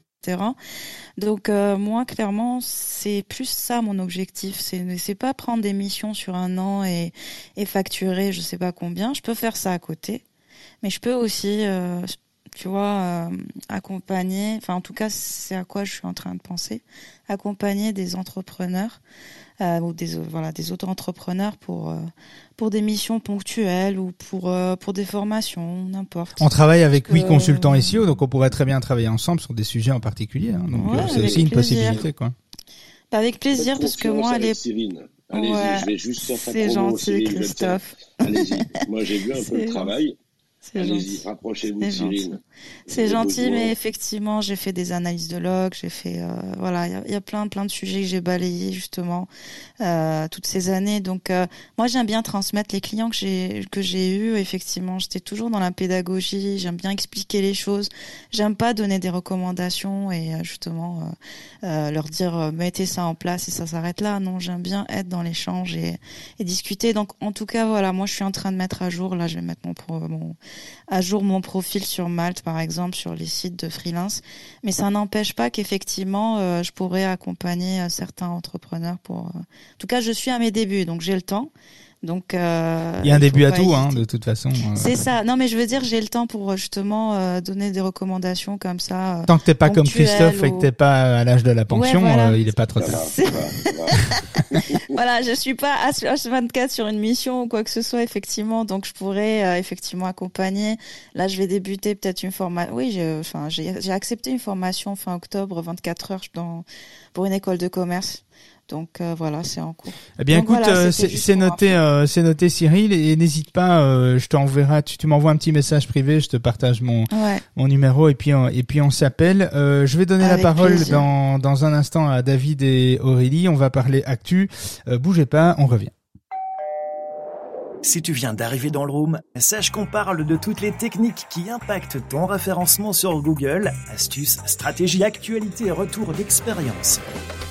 Speaker 3: Donc euh, moi clairement c'est plus ça mon objectif. C'est c'est pas prendre des missions sur un an et et facturer je sais pas combien. Je peux faire ça à côté. Mais je peux aussi euh, tu vois euh, accompagner enfin en tout cas c'est à quoi je suis en train de penser accompagner des entrepreneurs euh, ou des voilà des autres entrepreneurs pour euh, pour des missions ponctuelles ou pour euh, pour des formations n'importe.
Speaker 1: On travaille avec huit consultants SEO donc on pourrait très bien travailler ensemble sur des sujets en particulier hein, donc
Speaker 3: Ouais,
Speaker 1: c'est aussi une
Speaker 3: plaisir.
Speaker 1: possibilité quoi.
Speaker 3: Bah, avec plaisir parce que moi les.
Speaker 2: Allez-y,
Speaker 3: Ouais,
Speaker 2: je vais juste faire ta
Speaker 3: c'est
Speaker 2: promo,
Speaker 3: gentil. Christophe.
Speaker 2: Allez-y. Moi, j'ai vu un peu le travail.
Speaker 3: C'est
Speaker 2: Allez-y,
Speaker 3: gentil.
Speaker 2: rapprochez-vous
Speaker 3: C'est
Speaker 2: de
Speaker 3: gentil. C'est
Speaker 2: besoin.
Speaker 3: mais effectivement, j'ai fait des analyses de log, j'ai fait, euh, voilà, il y a, il y a plein, plein de sujets que j'ai balayés justement euh, toutes ces années. Donc, euh, moi, j'aime bien transmettre les clients que j'ai que j'ai eus. Effectivement, j'étais toujours dans la pédagogie. J'aime bien expliquer les choses. J'aime pas donner des recommandations et euh, justement euh, euh, leur dire mettez ça en place et ça s'arrête là. Non, j'aime bien être dans l'échange et, et discuter. Donc, en tout cas, voilà, moi, je suis en train de mettre à jour. Là, je vais mettre mon, pro, mon à jour mon profil sur Malte, par exemple, sur les sites de freelance. Mais ça n'empêche pas qu'effectivement, euh, je pourrais accompagner euh, certains entrepreneurs pour. euh, En tout cas, je suis à mes débuts, donc j'ai le temps. Donc. euh,
Speaker 1: Il y a un début à tout hein de toute façon. euh.
Speaker 3: C'est ça. Non, mais je veux dire, j'ai le temps pour euh, justement euh, donner des recommandations comme ça. euh.
Speaker 1: Tant que t'es pas comme Christophe et que t'es pas à l'âge de la pension,
Speaker 3: voilà.
Speaker 1: euh, il est pas trop tard.
Speaker 3: voilà, je suis pas H24 sur une mission ou quoi que ce soit effectivement, donc je pourrais euh, effectivement accompagner. Là, je vais débuter peut-être une formation. Oui, j'ai, enfin, j'ai, j'ai accepté une formation fin octobre, 24 heures dans pour une école de commerce. Donc euh, voilà, c'est en cours.
Speaker 1: Eh bien,
Speaker 3: Donc
Speaker 1: écoute,
Speaker 3: voilà,
Speaker 1: euh, c'est noté, euh, c'est noté, Cyril, et n'hésite pas, euh, je t'enverrai, tu, tu m'envoies un petit message privé, je te partage mon
Speaker 3: Ouais.
Speaker 1: mon numéro et puis on, et puis on s'appelle. Euh, je vais donner
Speaker 3: Avec
Speaker 1: la parole
Speaker 3: plaisir.
Speaker 1: dans dans un instant à David et Aurélie. On va parler actu. Euh, bougez pas, on revient.
Speaker 4: Si tu viens d'arriver dans le room, sache qu'on parle de toutes les techniques qui impactent ton référencement sur Google, astuces, stratégies, actualités et retours d'expérience.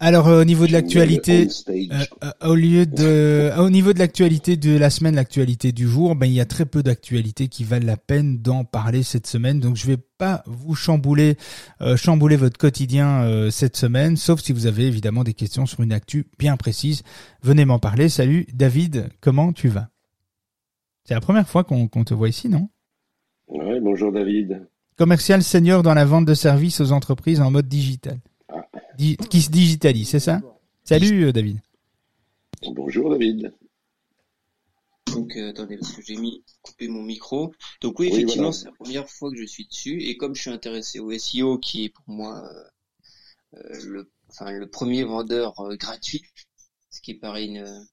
Speaker 1: Alors euh, au niveau de l'actualité, euh, euh, au lieu de, au niveau de l'actualité de la semaine, l'actualité du jour, ben il y a très peu d'actualités qui valent la peine d'en parler cette semaine. Donc je vais pas vous chambouler, euh, chambouler votre quotidien cette semaine, sauf si vous avez évidemment des questions sur une actu bien précise. Venez m'en parler. Salut David, comment tu vas? C'est la première fois qu'on te voit ici, non?
Speaker 2: Ouais, bonjour David.
Speaker 1: Commercial senior dans la vente de services aux entreprises en mode digital. Di- qui se digitalise, c'est ça? Salut euh, David.
Speaker 2: Bonjour David.
Speaker 5: Donc euh, attendez parce que j'ai mis coupé mon micro. Donc oui,
Speaker 2: Oui,
Speaker 5: effectivement,
Speaker 2: voilà.
Speaker 5: c'est la première fois que je suis dessus et comme je suis intéressé au SEO qui est pour moi euh, le, enfin, le premier vendeur gratuit, ce qui paraît une,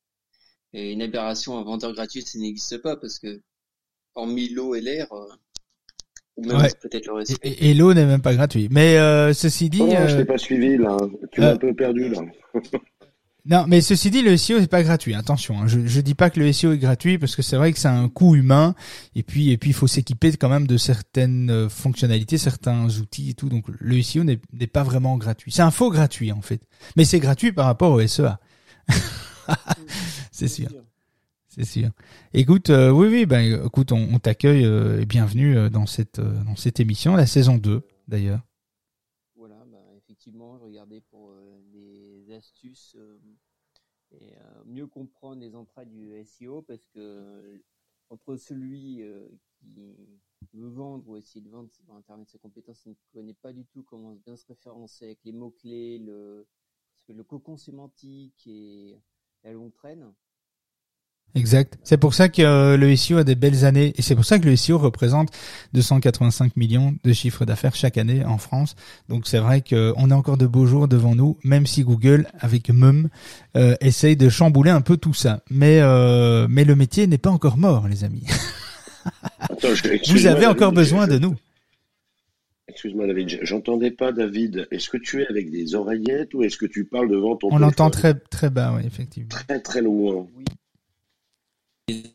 Speaker 5: une aberration. Un vendeur gratuit, ça n'existe pas parce que en l'eau et l'air, ou même peut-être le respect.
Speaker 1: Et, l'eau n'est même pas gratuit. Mais ceci dit,
Speaker 2: oh, je t'ai pas suivi là. Tu m'as un peu perdu là.
Speaker 1: Non, mais ceci dit, le SEO n'est pas gratuit. Attention, hein. je je dis pas que le SEO est gratuit parce que c'est vrai que c'est un coût humain et puis et puis il faut s'équiper quand même de certaines euh, fonctionnalités, certains outils et tout. Donc le SEO n'est pas vraiment gratuit. C'est un faux gratuit en fait, mais c'est gratuit par rapport au SEA. c'est sûr. C'est sûr. Écoute, euh, oui, oui, ben, écoute, on, t'accueille euh, et bienvenue dans cette dans cette émission, la saison 2 d'ailleurs.
Speaker 5: Voilà, ben, effectivement, je regardais pour des astuces et euh, mieux comprendre les entrailles du SEO parce que entre celui euh, qui veut vendre ou essayer de vendre sur Internet ses compétences, il ne connaît pas du tout comment bien se référencer avec les mots-clés, le, le cocon sémantique et la longue traîne.
Speaker 1: Exact. C'est pour ça que euh, le SEO a des belles années et c'est pour ça que le SEO représente 285 millions de chiffres d'affaires chaque année en France. Donc c'est vrai qu'on a encore de beaux jours devant nous, même si Google avec Mum euh, essaye de chambouler un peu tout ça. Mais euh, mais le métier n'est pas encore mort, les amis. Vous avez encore besoin de nous.
Speaker 2: Excuse-moi David, j'entendais pas David. Est-ce que tu es avec des oreillettes ou est-ce que tu parles devant ton
Speaker 1: On l'entend très très bas, oui, effectivement.
Speaker 2: Très très loin. Oui.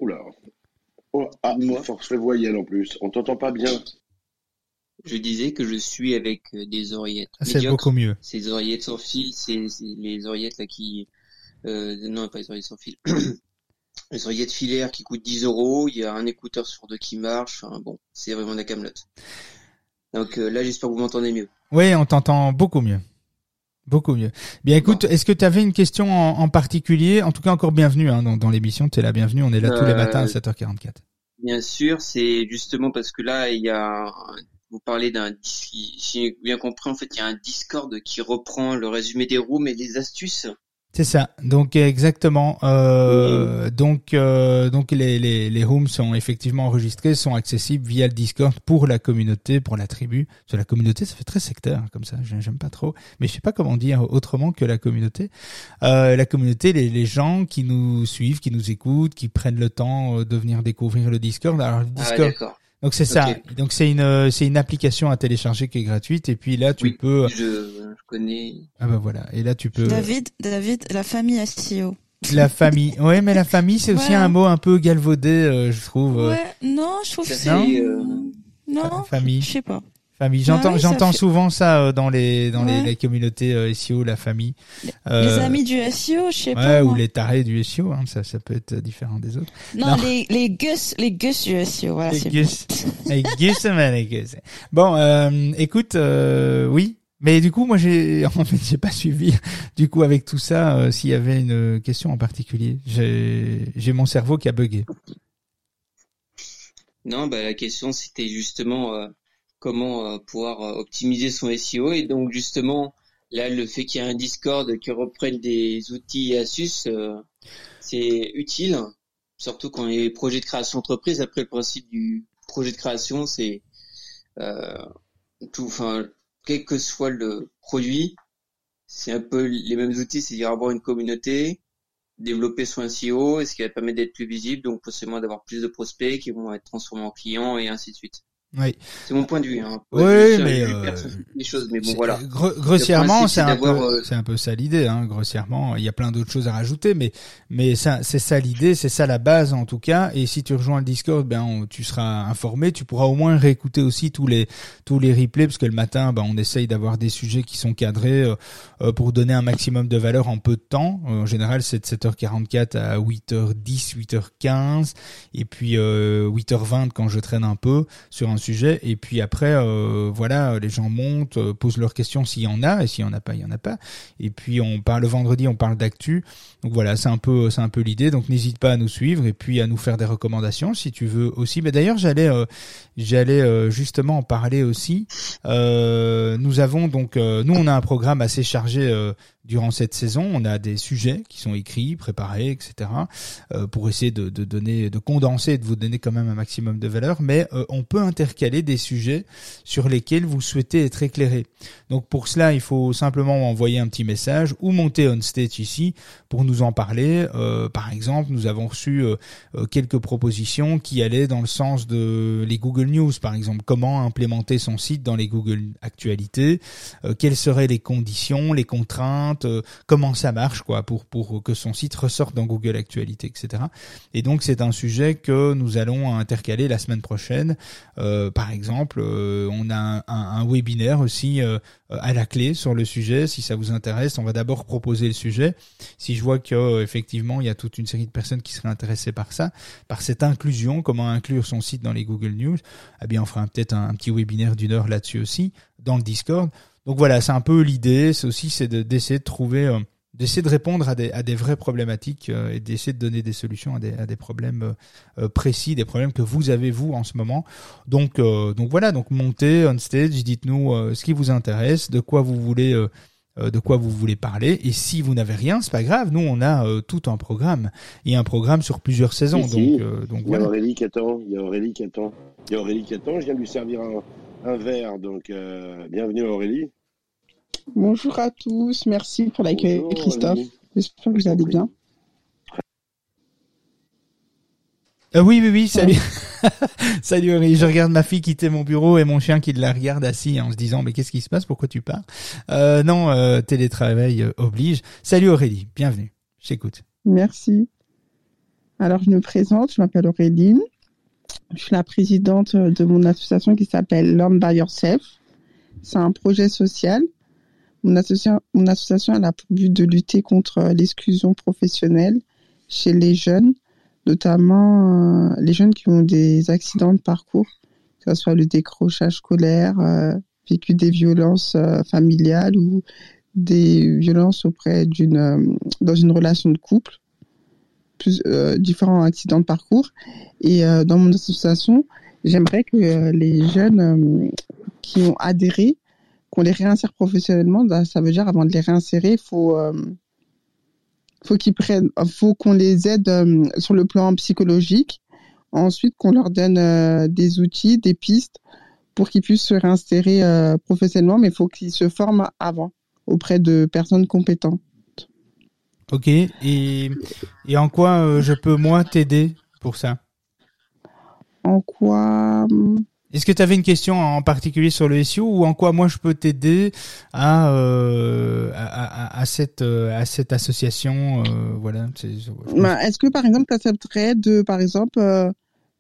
Speaker 2: Oula. Oh, ah, force voyelle en plus. On t'entend pas bien.
Speaker 5: Je disais que je suis avec euh, des oreillettes.
Speaker 1: Ah, c'est beaucoup mieux.
Speaker 5: Ces oreillettes sans fil, c'est les oreillettes là qui, euh, non pas les oreillettes sans fil. les oreillettes filaires qui coûtent 10 euros. Il y a un écouteur sur deux qui marche. Enfin, bon, c'est vraiment la camelote. Donc euh, là, j'espère que vous m'entendez mieux.
Speaker 1: Oui, on t'entend beaucoup mieux. Beaucoup mieux. Bien écoute, est-ce que tu avais une question en, particulier? En tout cas, encore bienvenue hein, dans, l'émission, tu es la bienvenue, on est là tous les matins à 7h44. Euh,
Speaker 5: bien sûr, c'est justement parce que là, il y a vous parlez d'un si j'ai bien compris en fait, il y a un Discord qui reprend le résumé des rooms et les astuces
Speaker 1: c'est ça. Donc exactement. Euh, donc euh, donc les, les les rooms sont effectivement enregistrés, sont accessibles via le Discord pour la communauté, pour la tribu. Sur la communauté, ça fait très secteur hein, comme ça. J'aime pas trop, mais je sais pas comment dire autrement que la communauté. Euh, la communauté, les, les gens qui nous suivent, qui nous écoutent, qui prennent le temps de venir découvrir le Discord. Alors le ah Discord. Donc c'est ça. Donc c'est une c'est une application à télécharger qui est gratuite et puis là tu peux.
Speaker 5: Je, je connais.
Speaker 1: Ah bah voilà et là tu peux.
Speaker 3: David David la famille SEO.
Speaker 1: La famille. Ouais mais la famille c'est aussi un mot un peu galvaudé euh, je trouve.
Speaker 3: Ouais non je trouve que c'est. Euh... Non.
Speaker 1: Famille.
Speaker 3: Je sais pas.
Speaker 1: Famille. J'entends, j'entends souvent ça euh, dans les dans les, communautés euh, SEO, la famille.
Speaker 3: Les, euh, amis du SEO, je sais
Speaker 1: pas. ou les tarés du SEO, hein, ça ça peut être différent des autres.
Speaker 3: Non, les les gus les gus du SEO, voilà.
Speaker 1: Les gus, les gus, les gus. Bon, écoute, oui. Mais du coup, moi, j'ai en fait, j'ai pas suivi. Du coup, avec tout ça, s'il y avait une question en particulier, j'ai j'ai mon cerveau qui a bugué.
Speaker 5: Non, bah la question c'était justement comment euh, pouvoir euh, optimiser son SEO. Et donc justement, là, le fait qu'il y ait un Discord qui reprenne des outils et astuces, euh, c'est utile, surtout quand les projets de création d'entreprise. Après, le principe du projet de création, c'est tout, enfin, quel que soit le produit, c'est un peu les mêmes outils, c'est-à-dire avoir une communauté, développer son SEO, et ce qui va permettre d'être plus visible, donc possiblement d'avoir plus de prospects qui vont être transformés en clients et ainsi de suite.
Speaker 1: Oui.
Speaker 5: C'est mon point de vue. Hein.
Speaker 1: Oui, mais euh,
Speaker 5: choses, mais bon voilà.
Speaker 1: grossièrement, c'est un peu, euh, un peu ça l'idée. Hein, grossièrement, il y a plein d'autres choses à rajouter, mais mais ça, c'est ça l'idée, c'est ça la base en tout cas. Et si tu rejoins le Discord, ben tu seras informé, tu pourras au moins réécouter aussi tous les tous les replays, parce que le matin, ben on essaye d'avoir des sujets qui sont cadrés euh, euh pour donner un maximum de valeur en peu de temps. en général, c'est de 7h44 à 8h10, 8h15, et puis 8h20 quand je traîne un peu sur un sujet. Et puis après, euh, voilà, les gens montent, euh, posent leurs questions s'il y en a, et s'il y en a pas, il y en a pas. Et puis on parle le vendredi, on parle d'actu. Donc voilà, c'est un peu, c'est un peu l'idée. Donc n'hésite pas à nous suivre et puis à nous faire des recommandations si tu veux aussi. Mais d'ailleurs, j'allais, euh, j'allais justement en parler aussi. nous avons donc, nous on a un programme assez chargé durant cette saison. On a des sujets qui sont écrits, préparés, etc. Euh, pour essayer de, de, donner, de condenser, de vous donner quand même un maximum de valeur. Mais euh, on peut intercaler des sujets sur lesquels vous souhaitez être éclairé. Donc pour cela, il faut simplement envoyer un petit message ou monter on stage ici pour nous en parler. Euh, par exemple, nous avons reçu quelques propositions qui allaient dans le sens de les Google News, par exemple, comment implémenter son site dans les Google Actualités, quelles seraient les conditions, les contraintes euh, comment ça marche quoi pour pour que son site ressorte dans Google Actualité, etc. Et donc c'est un sujet que nous allons intercaler la semaine prochaine. Euh, par exemple, euh, on a un, webinaire aussi à la clé sur le sujet. Si ça vous intéresse, on va d'abord proposer le sujet. Si je vois que effectivement il y a toute une série de personnes qui seraient intéressées par ça, par cette inclusion, comment inclure son site dans les Google News, eh bien on fera peut-être un, un petit webinaire d'une heure là-dessus aussi dans le Discord. Donc voilà, c'est un peu l'idée. C'est aussi c'est d'essayer de, trouver, euh, d'essayer de répondre à des, à des vraies problématiques euh, et d'essayer de donner des solutions à des, à des problèmes euh, précis, des problèmes que vous avez vous en ce moment. Donc donc voilà, donc montez on stage, dites-nous ce qui vous intéresse, de quoi vous voulez de quoi vous voulez parler. Et si vous n'avez rien, c'est pas grave. Nous, on a tout un programme et un programme sur plusieurs saisons. donc, donc
Speaker 2: il y a Aurélie qui attend. Il y a Aurélie qui attend. Il y a Aurélie qui attend. Je viens de lui servir un, un verre. Donc, euh, bienvenue Aurélie.
Speaker 6: Bonjour à tous. Merci pour l'accueil, Christophe. J'espère que vous allez bien.
Speaker 1: Euh, oui, oui, oui, salut. salut Aurélie. Je regarde ma fille quitter mon bureau et mon chien qui la regarde assis en se disant mais qu'est-ce qui se passe? Pourquoi tu pars? Euh, Non, euh, télétravail oblige. Salut Aurélie, bienvenue. J'écoute.
Speaker 6: Merci. Alors je me présente, je m'appelle Aurélie. Je suis la présidente de mon association qui s'appelle Learn by Yourself. C'est un projet social. Mon association, a pour but de lutter contre l'exclusion professionnelle chez les jeunes, notamment euh, les jeunes qui ont des accidents de parcours, que ce soit le décrochage scolaire, euh, vécu des violences euh, familiales ou des violences auprès d'une dans une relation de couple plus, euh, différents accidents de parcours. Et euh, dans mon association, j'aimerais que euh, les jeunes qui ont adhéré, qu'on les réinsère professionnellement. Bah, ça veut dire avant de les réinsérer, faut faut faut qu'on les aide sur le plan psychologique. Ensuite, qu'on leur donne des outils, des pistes pour qu'ils puissent se réinsérer professionnellement, mais il faut qu'ils se forment avant auprès de personnes compétentes.
Speaker 1: Ok. Et, et en quoi euh, je peux moi t'aider pour ça?
Speaker 6: En quoi hum,
Speaker 1: Est-ce que tu avais une question en particulier sur le SEO ou en quoi moi je peux t'aider à, euh, à, à, cette euh, à cette association euh, voilà.
Speaker 6: Bah, est-ce que par exemple tu accepterais de par exemple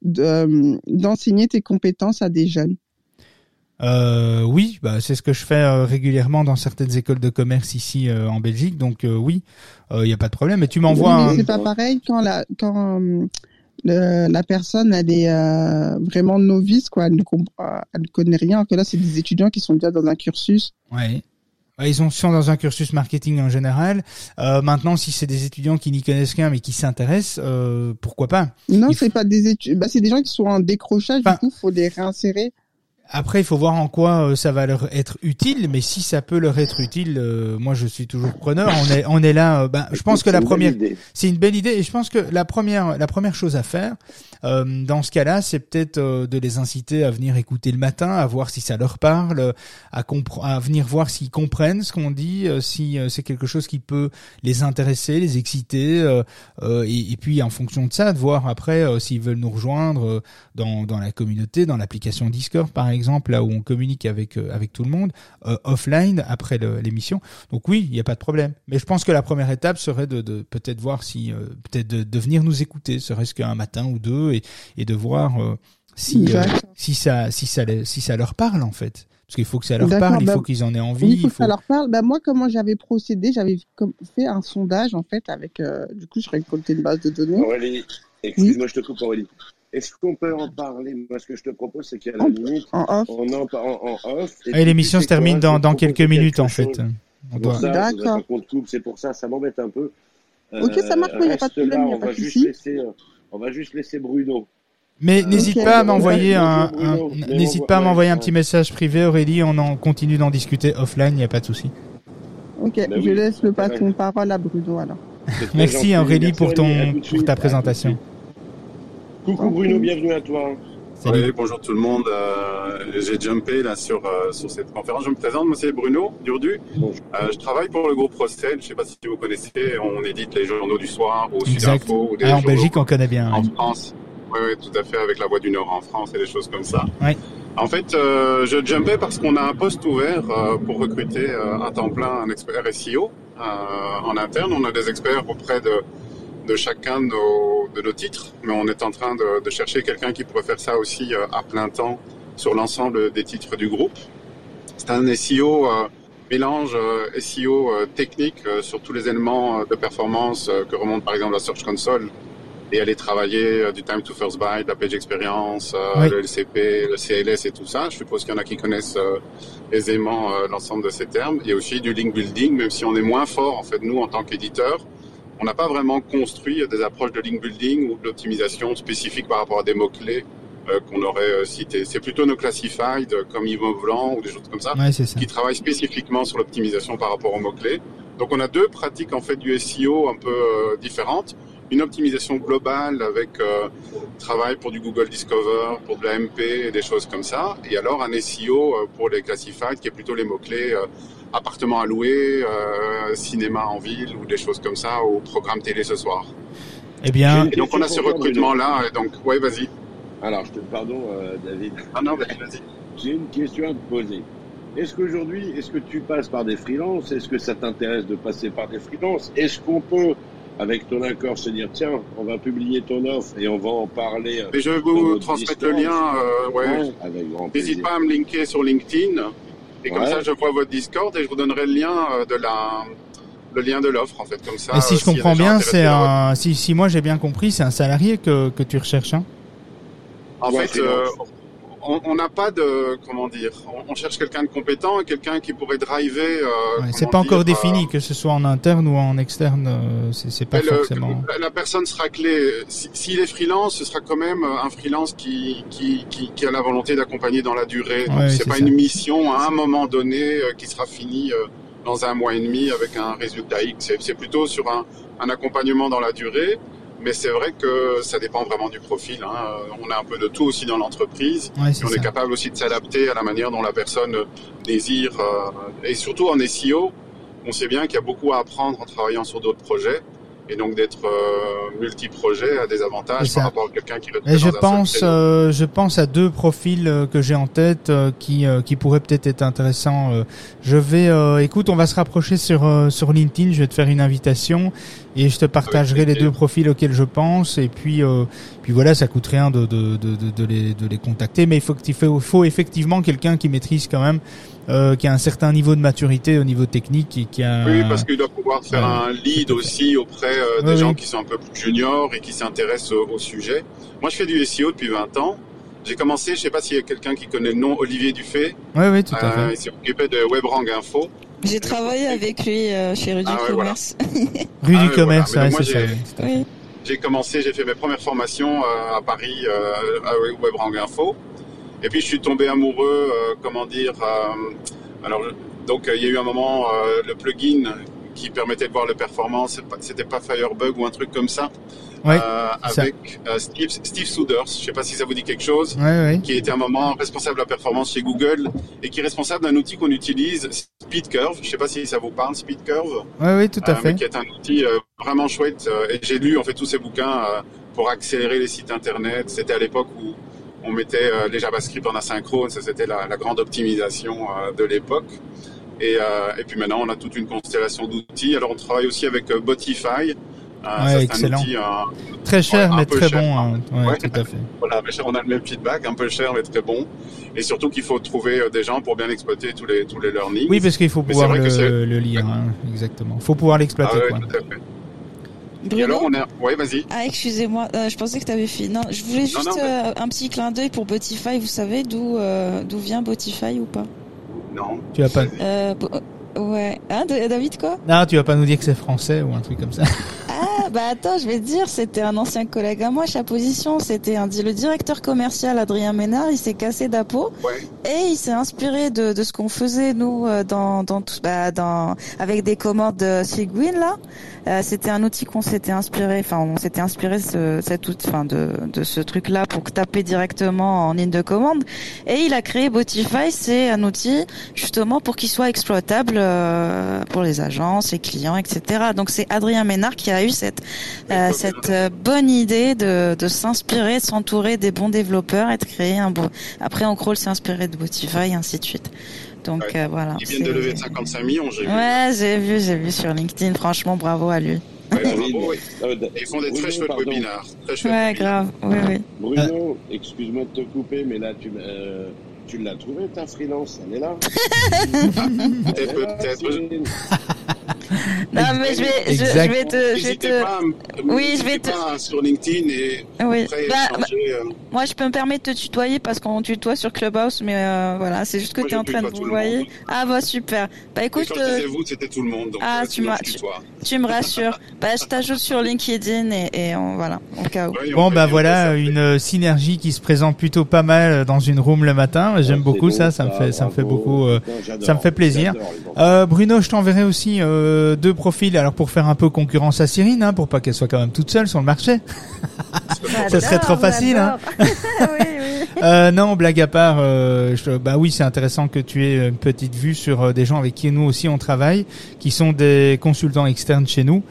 Speaker 6: d'enseigner tes compétences à des jeunes?
Speaker 1: Euh, oui, bah, c'est ce que je fais euh, régulièrement dans certaines écoles de commerce ici euh, en Belgique, donc euh, oui, il n'y a pas de problème. Mais tu m'envoies.
Speaker 6: Oui, C'est pas pareil quand la quand la personne elle est vraiment novice, quoi, elle ne, elle connaît rien. Que là, c'est des étudiants qui sont déjà dans un cursus.
Speaker 1: Ouais. Ils sont dans un cursus marketing en général. Euh, maintenant, si c'est des étudiants qui n'y connaissent rien mais qui s'intéressent, euh, pourquoi pas?
Speaker 6: Non, c'est pas des études. Bah, c'est des gens qui sont en décrochage. du coup, faut les réinsérer.
Speaker 1: Après, il faut voir en quoi euh, ça va leur être utile, mais si ça peut leur être utile, euh, moi je suis toujours preneur. On est, on est là. Euh, ben, je pense que la première, c'est une belle idée, et je pense que la première, la première chose à faire dans ce cas-là, c'est peut-être de les inciter à venir écouter le matin, à voir si ça leur parle, à, à venir voir s'ils comprennent ce qu'on dit, si c'est quelque chose qui peut les intéresser, les exciter, et, et, puis en fonction de ça, de voir après s'ils veulent nous rejoindre dans dans la communauté, dans l'application Discord par exemple exemple, là où on communique avec euh, avec tout le monde, euh, offline après l'émission. Donc oui, il n'y a pas de problème. Mais je pense que la première étape serait de, de peut-être voir si, euh, peut-être de, de, venir nous écouter, serait-ce qu'un matin ou deux, et, et de voir si si ça si ça si ça leur parle en fait. Parce qu'il faut que ça leur parle, il bah faut qu'ils en aient envie.
Speaker 6: il faut que ça leur parle. Bah, moi, comment j'avais procédé, j'avais fait un sondage en fait avec. du coup, je récoltais une base de données.
Speaker 2: Aurélie, excuse-moi, je te coupe Aurélie. Est-ce qu'on peut en parler? Moi, ce que je te propose, c'est qu'à la limite,
Speaker 6: en off?
Speaker 2: on en, en, en off.
Speaker 1: Et, l'émission se termine dans, dans quelques minutes, en fait.
Speaker 2: On doit... D'accord. C'est pour ça, ça m'embête un peu.
Speaker 6: ok, ça marche, il n'y a pas de problème. Là,
Speaker 2: on, va juste laisser, euh, on va juste laisser Bruno.
Speaker 1: Mais n'hésite pas à m'envoyer un, n'hésite pas à m'envoyer un petit message privé, Aurélie. On en continue d'en discuter offline, il n'y a pas de souci.
Speaker 6: Ok,
Speaker 2: Bah
Speaker 6: je
Speaker 2: oui.
Speaker 6: laisse le
Speaker 2: Ouais.
Speaker 6: bâton de parole à Bruno alors.
Speaker 1: Merci
Speaker 2: gentil.
Speaker 1: Aurélie
Speaker 2: Merci,
Speaker 1: pour ton pour ta présentation.
Speaker 2: Coucou Bruno, bienvenue à toi.
Speaker 1: Salut.
Speaker 7: Oui, bonjour tout le monde. Euh, J'ai jumpé là sur euh, sur cette conférence. Je me présente, moi c'est Bruno Durdu.
Speaker 2: Bonjour.
Speaker 7: Euh, je travaille pour le groupe Rostel. Je sais pas si vous connaissez. On édite les journaux du soir au
Speaker 1: Exact.
Speaker 7: Sud-Info ou des
Speaker 1: Ah, en
Speaker 7: journaux
Speaker 1: Belgique, on connaît bien.
Speaker 7: en. France. Oui, oui, tout à fait, avec la Voix du Nord en France et des choses comme ça.
Speaker 1: Ouais.
Speaker 7: En fait, euh, je jumpais parce qu'on a un poste ouvert euh, pour recruter euh, à temps plein un expert SEO euh, en interne. On a des experts auprès de, de chacun de nos, de nos titres, mais on est en train de, de chercher quelqu'un qui pourrait faire ça aussi euh, à plein temps sur l'ensemble des titres du groupe. C'est un SEO euh, mélange euh, SEO euh, technique sur tous les éléments de performance que remonte par exemple la Search Console et aller travailler du time to first byte, la page experience,
Speaker 1: Oui.
Speaker 7: le LCP, le CLS et tout ça. Je suppose qu'il y en a qui connaissent aisément l'ensemble de ces termes. Et aussi du link building, même si on est moins fort en fait nous en tant qu'éditeur. On n'a pas vraiment construit des approches de link building ou d'optimisation spécifiques par rapport à des mots-clés euh, qu'on aurait euh, cités. C'est plutôt nos classified euh, comme Blanc ou des choses comme ça
Speaker 1: Ouais, c'est ça.
Speaker 7: qui travaille spécifiquement sur l'optimisation par rapport aux mots-clés. Donc on a deux pratiques en fait du SEO un peu euh, différentes. Une optimisation globale avec euh, travail pour du Google Discover, pour de la MP et des choses comme ça. Et alors un SEO pour les classified qui est plutôt les mots-clés euh, appartement à louer, euh, cinéma en ville ou des choses comme ça, ou programme télé ce soir.
Speaker 1: Eh bien,
Speaker 7: Et donc on a ce recrutement-là. Et donc, ouais, vas-y.
Speaker 2: Alors, je te pardon, euh, David.
Speaker 7: Ah non, vas-y, vas-y.
Speaker 2: J'ai une question à te poser. Est-ce qu'aujourd'hui, est-ce que tu passes par des freelances? Est-ce que ça t'intéresse de passer par des freelances? Est-ce qu'on peut, avec ton accord, se dire tiens, on va publier ton offre et on va en parler euh,
Speaker 7: Mais je vais vous transmettre le lien. euh, ouais,
Speaker 2: ouais, avec grand
Speaker 7: N'hésite pas à me linker sur LinkedIn. Et comme
Speaker 2: Ouais.
Speaker 7: ça, je vois votre Discord et je vous donnerai le lien euh, de la, le lien de l'offre, en fait. Comme ça.
Speaker 1: et si
Speaker 7: euh,
Speaker 1: je
Speaker 7: a
Speaker 1: comprends bien, c'est un, si, si moi j'ai bien compris, c'est un salarié que, que tu recherches, hein.
Speaker 7: En
Speaker 2: Ouais,
Speaker 7: fait, euh. On n'a pas de, comment dire, on, on cherche quelqu'un de compétent quelqu'un qui pourrait driver. euh,
Speaker 1: Ouais, c'est pas encore
Speaker 7: dire,
Speaker 1: défini,
Speaker 7: euh,
Speaker 1: que ce soit en interne ou en externe, euh, c'est c'est pas
Speaker 7: mais le-
Speaker 1: forcément.
Speaker 7: la, personne sera clé. Si- S'il est freelance, ce sera quand même euh, un freelance qui, qui, qui, qui a la volonté d'accompagner dans la durée.
Speaker 1: Ouais,
Speaker 7: c'est pas
Speaker 1: ça.
Speaker 7: une mission à un moment donné euh, qui sera finie euh, dans un mois et demi avec un résultat X. C'est- C'est plutôt sur un, un accompagnement dans la durée. Mais c'est vrai que ça dépend vraiment du profil. Hein. On a un peu de tout aussi dans l'entreprise.
Speaker 1: Ouais,
Speaker 7: on est
Speaker 1: ça.
Speaker 7: capable aussi de s'adapter à la manière dont la personne désire. euh, et surtout en SEO, on sait bien qu'il y a beaucoup à apprendre en travaillant sur d'autres projets. Et donc d'être euh, multi-projet a des avantages par rapport à quelqu'un qui reste
Speaker 1: Et je
Speaker 7: dans
Speaker 1: pense, euh, je pense à deux profils euh, que j'ai en tête euh, qui euh, qui pourraient peut-être être intéressants. Je vais, euh, écoute, on va se rapprocher sur euh, sur LinkedIn. Je vais te faire une invitation et je te partagerai les deux profils auxquels je pense. Et puis euh, puis voilà, ça coûte rien de de de de, de les de les contacter, mais il faut qu'il faut, faut effectivement quelqu'un qui maîtrise quand même, euh, qui a un certain niveau de maturité au niveau technique et qui a.
Speaker 7: Oui, parce qu'il doit pouvoir faire
Speaker 1: Ouais,
Speaker 7: un lead aussi auprès euh, des
Speaker 1: Oui,
Speaker 7: gens
Speaker 1: oui.
Speaker 7: qui sont un peu plus juniors et qui s'intéressent au, au sujet. Moi, je fais du SEO depuis 20 ans. J'ai commencé, je sais pas s'il y a quelqu'un qui connaît le nom, Olivier Dufay.
Speaker 1: Oui, oui, tout à
Speaker 7: Euh,
Speaker 1: fait.
Speaker 7: il s'est occupé de WebRang Info.
Speaker 3: J'ai travaillé avec lui euh, chez Rudy
Speaker 7: Ah ouais, voilà.
Speaker 3: Commerce.
Speaker 1: Rue
Speaker 7: Ah,
Speaker 1: du
Speaker 7: ouais,
Speaker 1: commerce,
Speaker 7: voilà.
Speaker 1: ouais, c'est ça. oui.
Speaker 7: J'ai commencé, j'ai fait mes premières formations euh, à Paris euh, à WebRang Info. Et puis je suis tombé amoureux, euh, comment dire. euh, alors donc il y a eu un moment euh, le plugin qui permettait de voir les performances. c'est pas- C'était pas Firebug ou un truc comme ça.
Speaker 1: Ouais,
Speaker 7: euh, avec euh, Steve, Steve Souders. Je sais pas si ça vous dit quelque chose.
Speaker 1: Ouais, ouais.
Speaker 7: Qui était un moment responsable de la performance chez Google et qui est responsable d'un outil qu'on utilise, SpeedCurve. Je sais pas si ça vous parle, SpeedCurve.
Speaker 1: Ouais, oui, tout à
Speaker 7: Euh,
Speaker 1: fait.
Speaker 7: mais qui est un outil vraiment chouette. et j'ai lu en fait tous ces bouquins euh, pour accélérer les sites internet. C'était à l'époque où on mettait euh, les JavaScript en asynchrone. Ça, c'était la, la grande optimisation euh, de l'époque. Et, euh, et puis maintenant, on a toute une constellation d'outils. Alors, on travaille aussi avec euh, Botify. Euh, ça, c'est un
Speaker 1: excellent.
Speaker 7: outil,
Speaker 1: Très cher,
Speaker 7: Ouais,
Speaker 1: mais très
Speaker 7: cher,
Speaker 1: bon.
Speaker 7: hein.
Speaker 1: Ouais,
Speaker 7: Ouais.
Speaker 1: tout à fait.
Speaker 7: voilà, mais on a le même feedback, un peu cher mais très bon. Et surtout qu'il faut trouver des gens pour bien exploiter tous les tous les learnings.
Speaker 1: Oui, parce qu'il faut pouvoir le, le lire, hein, exactement. faut pouvoir
Speaker 7: ah
Speaker 1: l'exploiter,
Speaker 7: ouais, Et
Speaker 3: Bruno
Speaker 7: alors, on est, ouais, vas-y.
Speaker 3: Ah, excusez-moi, euh, je pensais que tu avais fini. Non, je voulais juste
Speaker 7: non,
Speaker 3: euh, un petit clin d'œil pour Botify. Vous savez d'où euh, d'où vient Botify ou pas?
Speaker 7: Non.
Speaker 1: Tu vas pas,
Speaker 3: euh, Bo- Ouais. Hein, David, quoi?
Speaker 1: Non, tu vas pas nous dire que c'est français ou un truc comme ça.
Speaker 3: Ah, bah attends, je vais te dire, c'était un ancien collègue à moi, sa position, c'était un, le directeur commercial Adrien Ménard, il s'est cassé d'apo
Speaker 7: Ouais.
Speaker 3: et il s'est inspiré de, de ce qu'on faisait nous euh, dans dans tout, bah, dans avec des commandes de Sigwin là. Euh, c'était un outil qu'on s'était inspiré, enfin on s'était inspiré ce, cet outil, enfin de de ce truc là pour taper directement en ligne de commande et il a créé Botify, c'est un outil justement pour qu'il soit exploitable euh, pour les agences, les clients, etc. Donc c'est Adrien Ménard qui a eu cette euh, cette euh, bonne idée de, de s'inspirer, de s'entourer des bons développeurs et de créer un bon. Après, en crawl s'est inspiré de Botify et ainsi de suite. Donc
Speaker 7: Ouais.
Speaker 3: euh, voilà.
Speaker 7: Ils viennent de lever 55 millions, j'ai vu.
Speaker 3: Ouais, j'ai vu, j'ai vu sur LinkedIn. Franchement, bravo à lui.
Speaker 7: Ouais, bravo, oui. Ils font des
Speaker 2: Bruno,
Speaker 7: très chouettes webinaires. Très chouettes
Speaker 3: Ouais,
Speaker 7: webinaires.
Speaker 3: grave. Oui, oui.
Speaker 2: Bruno, excuse-moi de te couper, mais là, tu, m'as- euh, tu l'as trouvé ta freelance, elle est là.
Speaker 7: Peut-être,
Speaker 2: là,
Speaker 7: peut-être.
Speaker 3: Non, mais je vais, je, je vais te, je vais te.
Speaker 7: pas,
Speaker 3: Oui, je vais te-
Speaker 7: pas sur LinkedIn et
Speaker 3: Oui.
Speaker 7: après
Speaker 3: Bah, bah,
Speaker 7: euh,
Speaker 3: moi, je peux me permettre de te tutoyer parce qu'on tutoie sur Clubhouse, mais euh, voilà, c'est juste que tu es en train de vous
Speaker 7: monde.
Speaker 3: Ah bah super. Bah
Speaker 7: et
Speaker 3: écoute,
Speaker 7: quand je
Speaker 3: euh,
Speaker 7: disais vous, c'était tout le monde. Donc,
Speaker 3: Ah,
Speaker 7: euh,
Speaker 3: tu
Speaker 7: sinon,
Speaker 3: tu me rassures. bah je t'ajoute sur LinkedIn et, et on, voilà, au cas où.
Speaker 1: Bon bah voilà une synergie qui se présente plutôt pas mal dans une room le matin. J'aime
Speaker 2: Ah,
Speaker 1: beaucoup
Speaker 2: c'est
Speaker 1: ça, ça me fait ça me fait beaucoup euh, ça me fait plaisir. Euh, Bruno, je t'enverrai aussi euh, deux profils. Alors pour faire un peu concurrence à Cyrine, hein, pour pas qu'elle soit quand même toute seule sur le marché. Ça serait trop facile, hein.
Speaker 3: oui, oui.
Speaker 1: Euh, non, blague à part, euh, je- bah oui, c'est intéressant que tu aies une petite vue sur euh, des gens avec qui nous aussi on travaille, qui sont des consultants externes chez nous.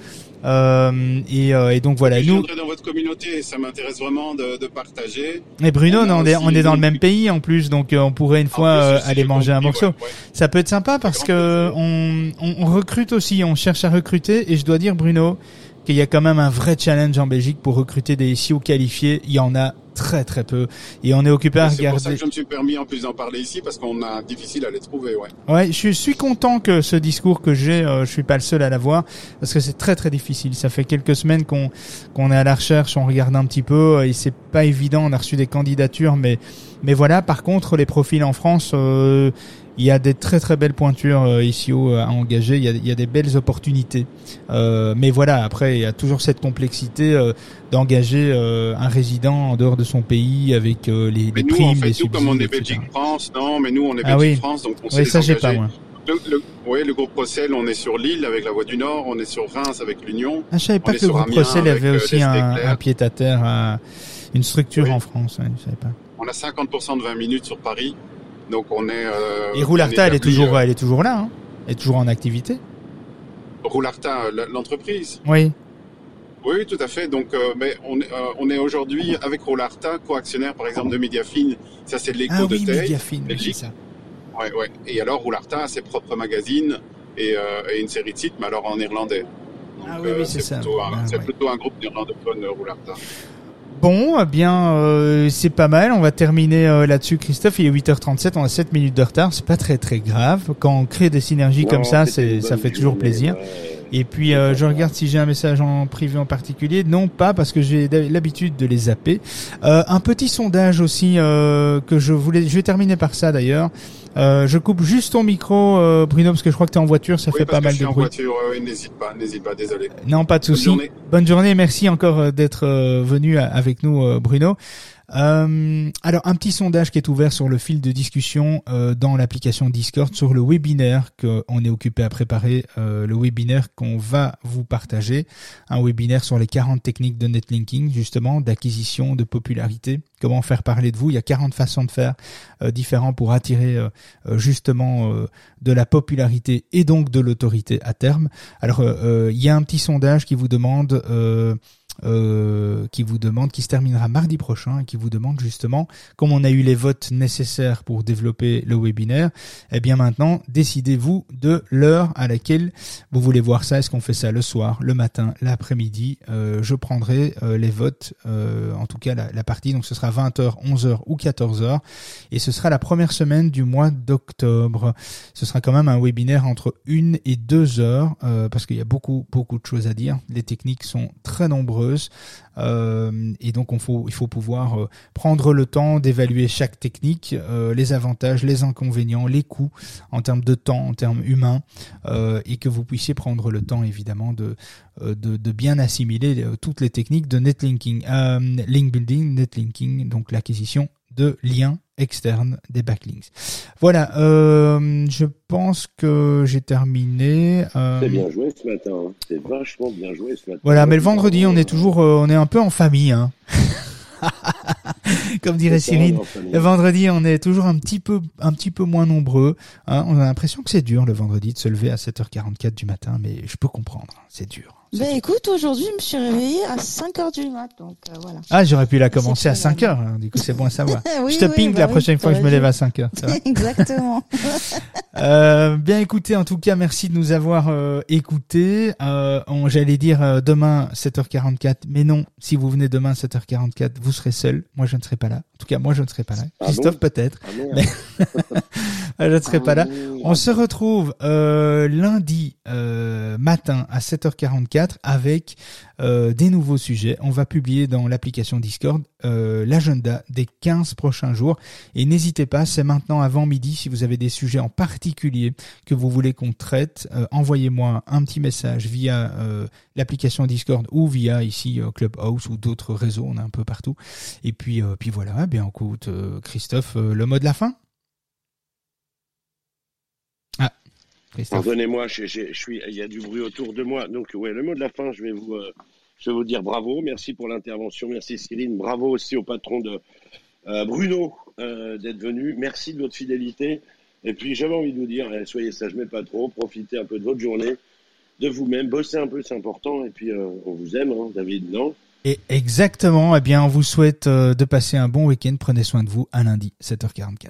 Speaker 1: Euh, et, euh, et donc voilà,
Speaker 7: Je
Speaker 1: nous
Speaker 7: dans votre communauté, ça m'intéresse vraiment de, de partager.
Speaker 1: et Bruno,
Speaker 7: on
Speaker 1: est, on est dans le même pays en plus, donc euh, on pourrait une fois
Speaker 7: plus,
Speaker 1: euh, aller manger un morceau.
Speaker 7: ouais, ouais.
Speaker 1: Ça peut être sympa parce que on, on, on recrute aussi, on cherche à recruter et je dois dire Bruno qu'il y a quand même un vrai challenge en Belgique pour recruter des SEO qualifiés. Il y en a très très peu et on est occupé à
Speaker 7: C'est pour ça
Speaker 1: regarder.
Speaker 7: que je me suis permis en plus d'en parler ici parce qu'on a difficile à les trouver, ouais.
Speaker 1: Ouais, je suis content que ce discours que j'ai, euh, je suis pas le seul à l'avoir parce que c'est très très difficile. Ça fait quelques semaines qu'on qu'on est à la recherche, on regarde un petit peu et c'est pas évident. On a reçu des candidatures, mais mais voilà. Par contre, les profils en France, euh, il y a des très très belles pointures euh, ici au- à engager. Il y a, il y a des belles opportunités. Euh, mais voilà, après il y a toujours cette complexité euh, d'engager euh, un résident en dehors de son pays avec euh, les,
Speaker 7: Mais
Speaker 1: les
Speaker 7: nous,
Speaker 1: primes,
Speaker 7: en
Speaker 1: les
Speaker 7: fait, nous, comme on est. Belgique-France, non, mais nous, on est
Speaker 1: Ah oui.
Speaker 7: Belgique-France, donc on sait
Speaker 1: Oui,
Speaker 7: les
Speaker 1: ça j'ai pas moi.
Speaker 7: Le, le, ouais, le groupe Procel, on est sur Lille avec la Voie du Nord, on est sur Reims avec l'Union.
Speaker 1: Ah, je savais pas que le groupe Procel avait
Speaker 7: euh,
Speaker 1: aussi
Speaker 7: les
Speaker 1: un, un pied à terre, un- une structure
Speaker 7: Oui.
Speaker 1: en France. Ouais, je savais pas.
Speaker 7: On a 50% de 20 minutes sur Paris, donc on est. Euh,
Speaker 1: Et Roularta, elle est toujours,
Speaker 7: euh,
Speaker 1: elle est toujours là, hein elle est toujours en activité.
Speaker 7: Roularta, l'entreprise.
Speaker 1: Oui.
Speaker 7: Oui, tout à fait. Donc, euh, mais on, est, euh, on est aujourd'hui avec Roularta, co-actionnaire par exemple de Mediafine. Ça, c'est l'écho
Speaker 1: Ah
Speaker 7: de
Speaker 1: oui. Mediafine, oui,
Speaker 7: Belgique.
Speaker 1: ça.
Speaker 7: Ouais, ouais. Et alors, Roularta a ses propres magazines et, euh, et une série de sites, mais alors en néerlandais. Donc,
Speaker 1: Ah oui, oui, c'est ça.
Speaker 7: Plutôt un,
Speaker 1: Ah,
Speaker 7: c'est
Speaker 1: ouais.
Speaker 7: plutôt un groupe néerlandophone, Roularta.
Speaker 1: Bon, eh bien, euh, c'est pas mal. On va terminer euh, là-dessus, Christophe. Il est 8h37, on a 7 minutes de retard. C'est pas très très grave. Quand on crée des synergies
Speaker 2: Non,
Speaker 1: comme ça, c'est ça fait toujours plaisir.
Speaker 2: ouais.
Speaker 1: Et puis euh, je regarde si j'ai un message en privé en particulier. Non, pas parce que j'ai l'habitude de les zapper. Euh, un petit sondage aussi euh, que je voulais. Je vais terminer par ça d'ailleurs. Euh, je coupe juste ton micro, euh, Bruno, parce que je crois que tu es en voiture. Ça
Speaker 7: oui,
Speaker 1: fait
Speaker 7: parce
Speaker 1: pas
Speaker 7: que
Speaker 1: mal
Speaker 7: je suis
Speaker 1: de
Speaker 7: en
Speaker 1: bruit.
Speaker 7: voiture, euh, oui, n'hésite pas, n'hésite pas, désolé.
Speaker 1: Non, pas de
Speaker 7: Bonne
Speaker 1: souci.
Speaker 7: journée.
Speaker 1: Bonne journée. Merci encore euh, d'être venu avec nous, euh, Bruno. Euh, alors, un petit sondage qui est ouvert sur le fil de discussion euh, dans l'application Discord sur le webinaire qu'on est occupé à préparer, euh, le webinaire qu'on va vous partager, un webinaire sur les 40 techniques de netlinking, justement, d'acquisition, de popularité, comment faire parler de vous. Il y a 40 façons de faire différents pour attirer justement de la popularité et donc de l'autorité à terme. Alors, il y a un petit sondage qui vous demande, euh, qui vous demande, qui se terminera mardi prochain et qui vous demande justement, comme on a eu les votes nécessaires pour développer le webinaire, eh bien maintenant, décidez-vous de l'heure à laquelle vous voulez voir ça. Est-ce qu'on fait ça le soir, le matin, l'après-midi? Euh, Je prendrai euh, les votes, euh, en tout cas la, partie, donc ce sera 20h, 11h ou 14h, et ce sera la première semaine du mois d'octobre. Ce sera quand même un webinaire entre une et deux heures, euh, parce qu'il y a beaucoup, beaucoup de choses à dire. Les techniques sont très nombreuses. Euh, et donc, il faut pouvoir euh, prendre le temps d'évaluer chaque technique, euh, les avantages, les inconvénients, les coûts en termes de temps, en termes humains, et que vous puissiez prendre le temps, évidemment, de, de, de bien assimiler toutes les techniques de netlinking, link building, netlinking, donc l'acquisition de liens externes des backlinks. Voilà, euh, je pense que j'ai terminé.
Speaker 2: Euh... C'est bien joué ce matin, hein. c'est vachement bien joué ce matin.
Speaker 1: Voilà, mais le vendredi, on est toujours, euh, on est un peu en famille. Hein. Comme dirait Cyril, le vendredi, on est toujours un petit peu, un petit peu moins nombreux. Hein. On a l'impression que c'est dur le vendredi de se lever à 7h44 du matin, mais je peux comprendre, hein. c'est dur.
Speaker 3: Ben écoute, aujourd'hui, je me suis réveillée à 5 heures du mat, donc euh, voilà.
Speaker 1: Ah, j'aurais pu la commencer à 5 heures, hein. du coup c'est bon à savoir. je te ping la bah prochaine fois que je me lève à 5 heures.
Speaker 3: Exactement.
Speaker 1: euh, bien écoutez, en tout cas, merci de nous avoir euh, écoutés. Euh, J'allais dire euh, demain 7h44, mais non, si vous venez demain 7h44, vous serez seul. Moi, je ne serai pas là. En tout cas, moi, je ne serai pas là. Ah Christophe peut-être. Ah mais... je ne serai pas là. Ah On se retrouve lundi matin à 7h44 avec euh, des nouveaux sujets. On va publier dans l'application Discord euh, l'agenda des 15 prochains jours. Et n'hésitez pas, c'est maintenant avant midi, si vous avez des sujets en particulier que vous voulez qu'on traite, euh, envoyez-moi un petit message via l'application Discord ou via ici Clubhouse ou d'autres réseaux, on est un peu partout. Et puis, puis voilà, eh bien écoute, Christophe, le mot de la fin
Speaker 2: Pardonnez-moi, je, suis, il y a du bruit autour de moi. Donc, ouais, le mot de la fin, je vais vous, euh, je vais vous dire bravo. Merci pour l'intervention. Merci Céline. Bravo aussi au patron de euh, Bruno euh, d'être venu. Merci de votre fidélité. Et puis, j'avais envie de vous dire, eh, soyez sage, mais pas trop. Profitez un peu de votre journée, de vous-même. Bossez un peu, c'est important. Et puis, on vous aime, hein, David, non?
Speaker 1: Et exactement. Eh bien, on vous souhaite de passer un bon week-end. Prenez soin de vous. À lundi, 7h44.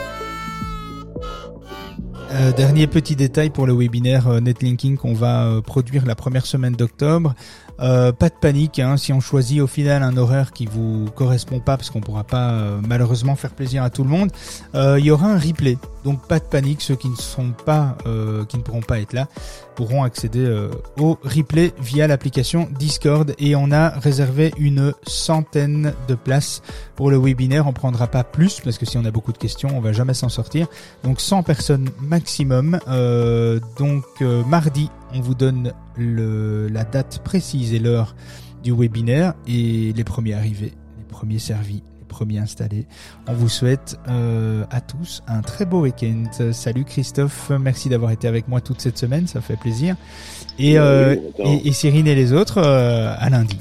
Speaker 1: Euh, dernier petit détail pour le webinaire euh, Netlinking qu'on va euh, produire la première semaine d'octobre. Pas de panique, hein, si on choisit au final un horaire qui vous correspond pas, parce qu'on pourra pas malheureusement faire plaisir à tout le monde, il y aura un replay. Donc pas de panique, ceux qui ne sont pas, qui ne pourront pas être là, pourront accéder au replay via l'application Discord. Et on a réservé une centaine de places pour le webinaire. On prendra pas plus parce que si on a beaucoup de questions, on va jamais s'en sortir. Donc 100 personnes maximum. Euh, donc euh, mardi, on vous donne le, la date précise et l'heure du webinaire et les premiers arrivés, les premiers servis, les premiers installés. On vous souhaite euh, à tous un très beau week-end. Salut Christophe, merci d'avoir été avec moi toute cette semaine, ça fait plaisir. Et, et, et Cyrine et les autres, à lundi.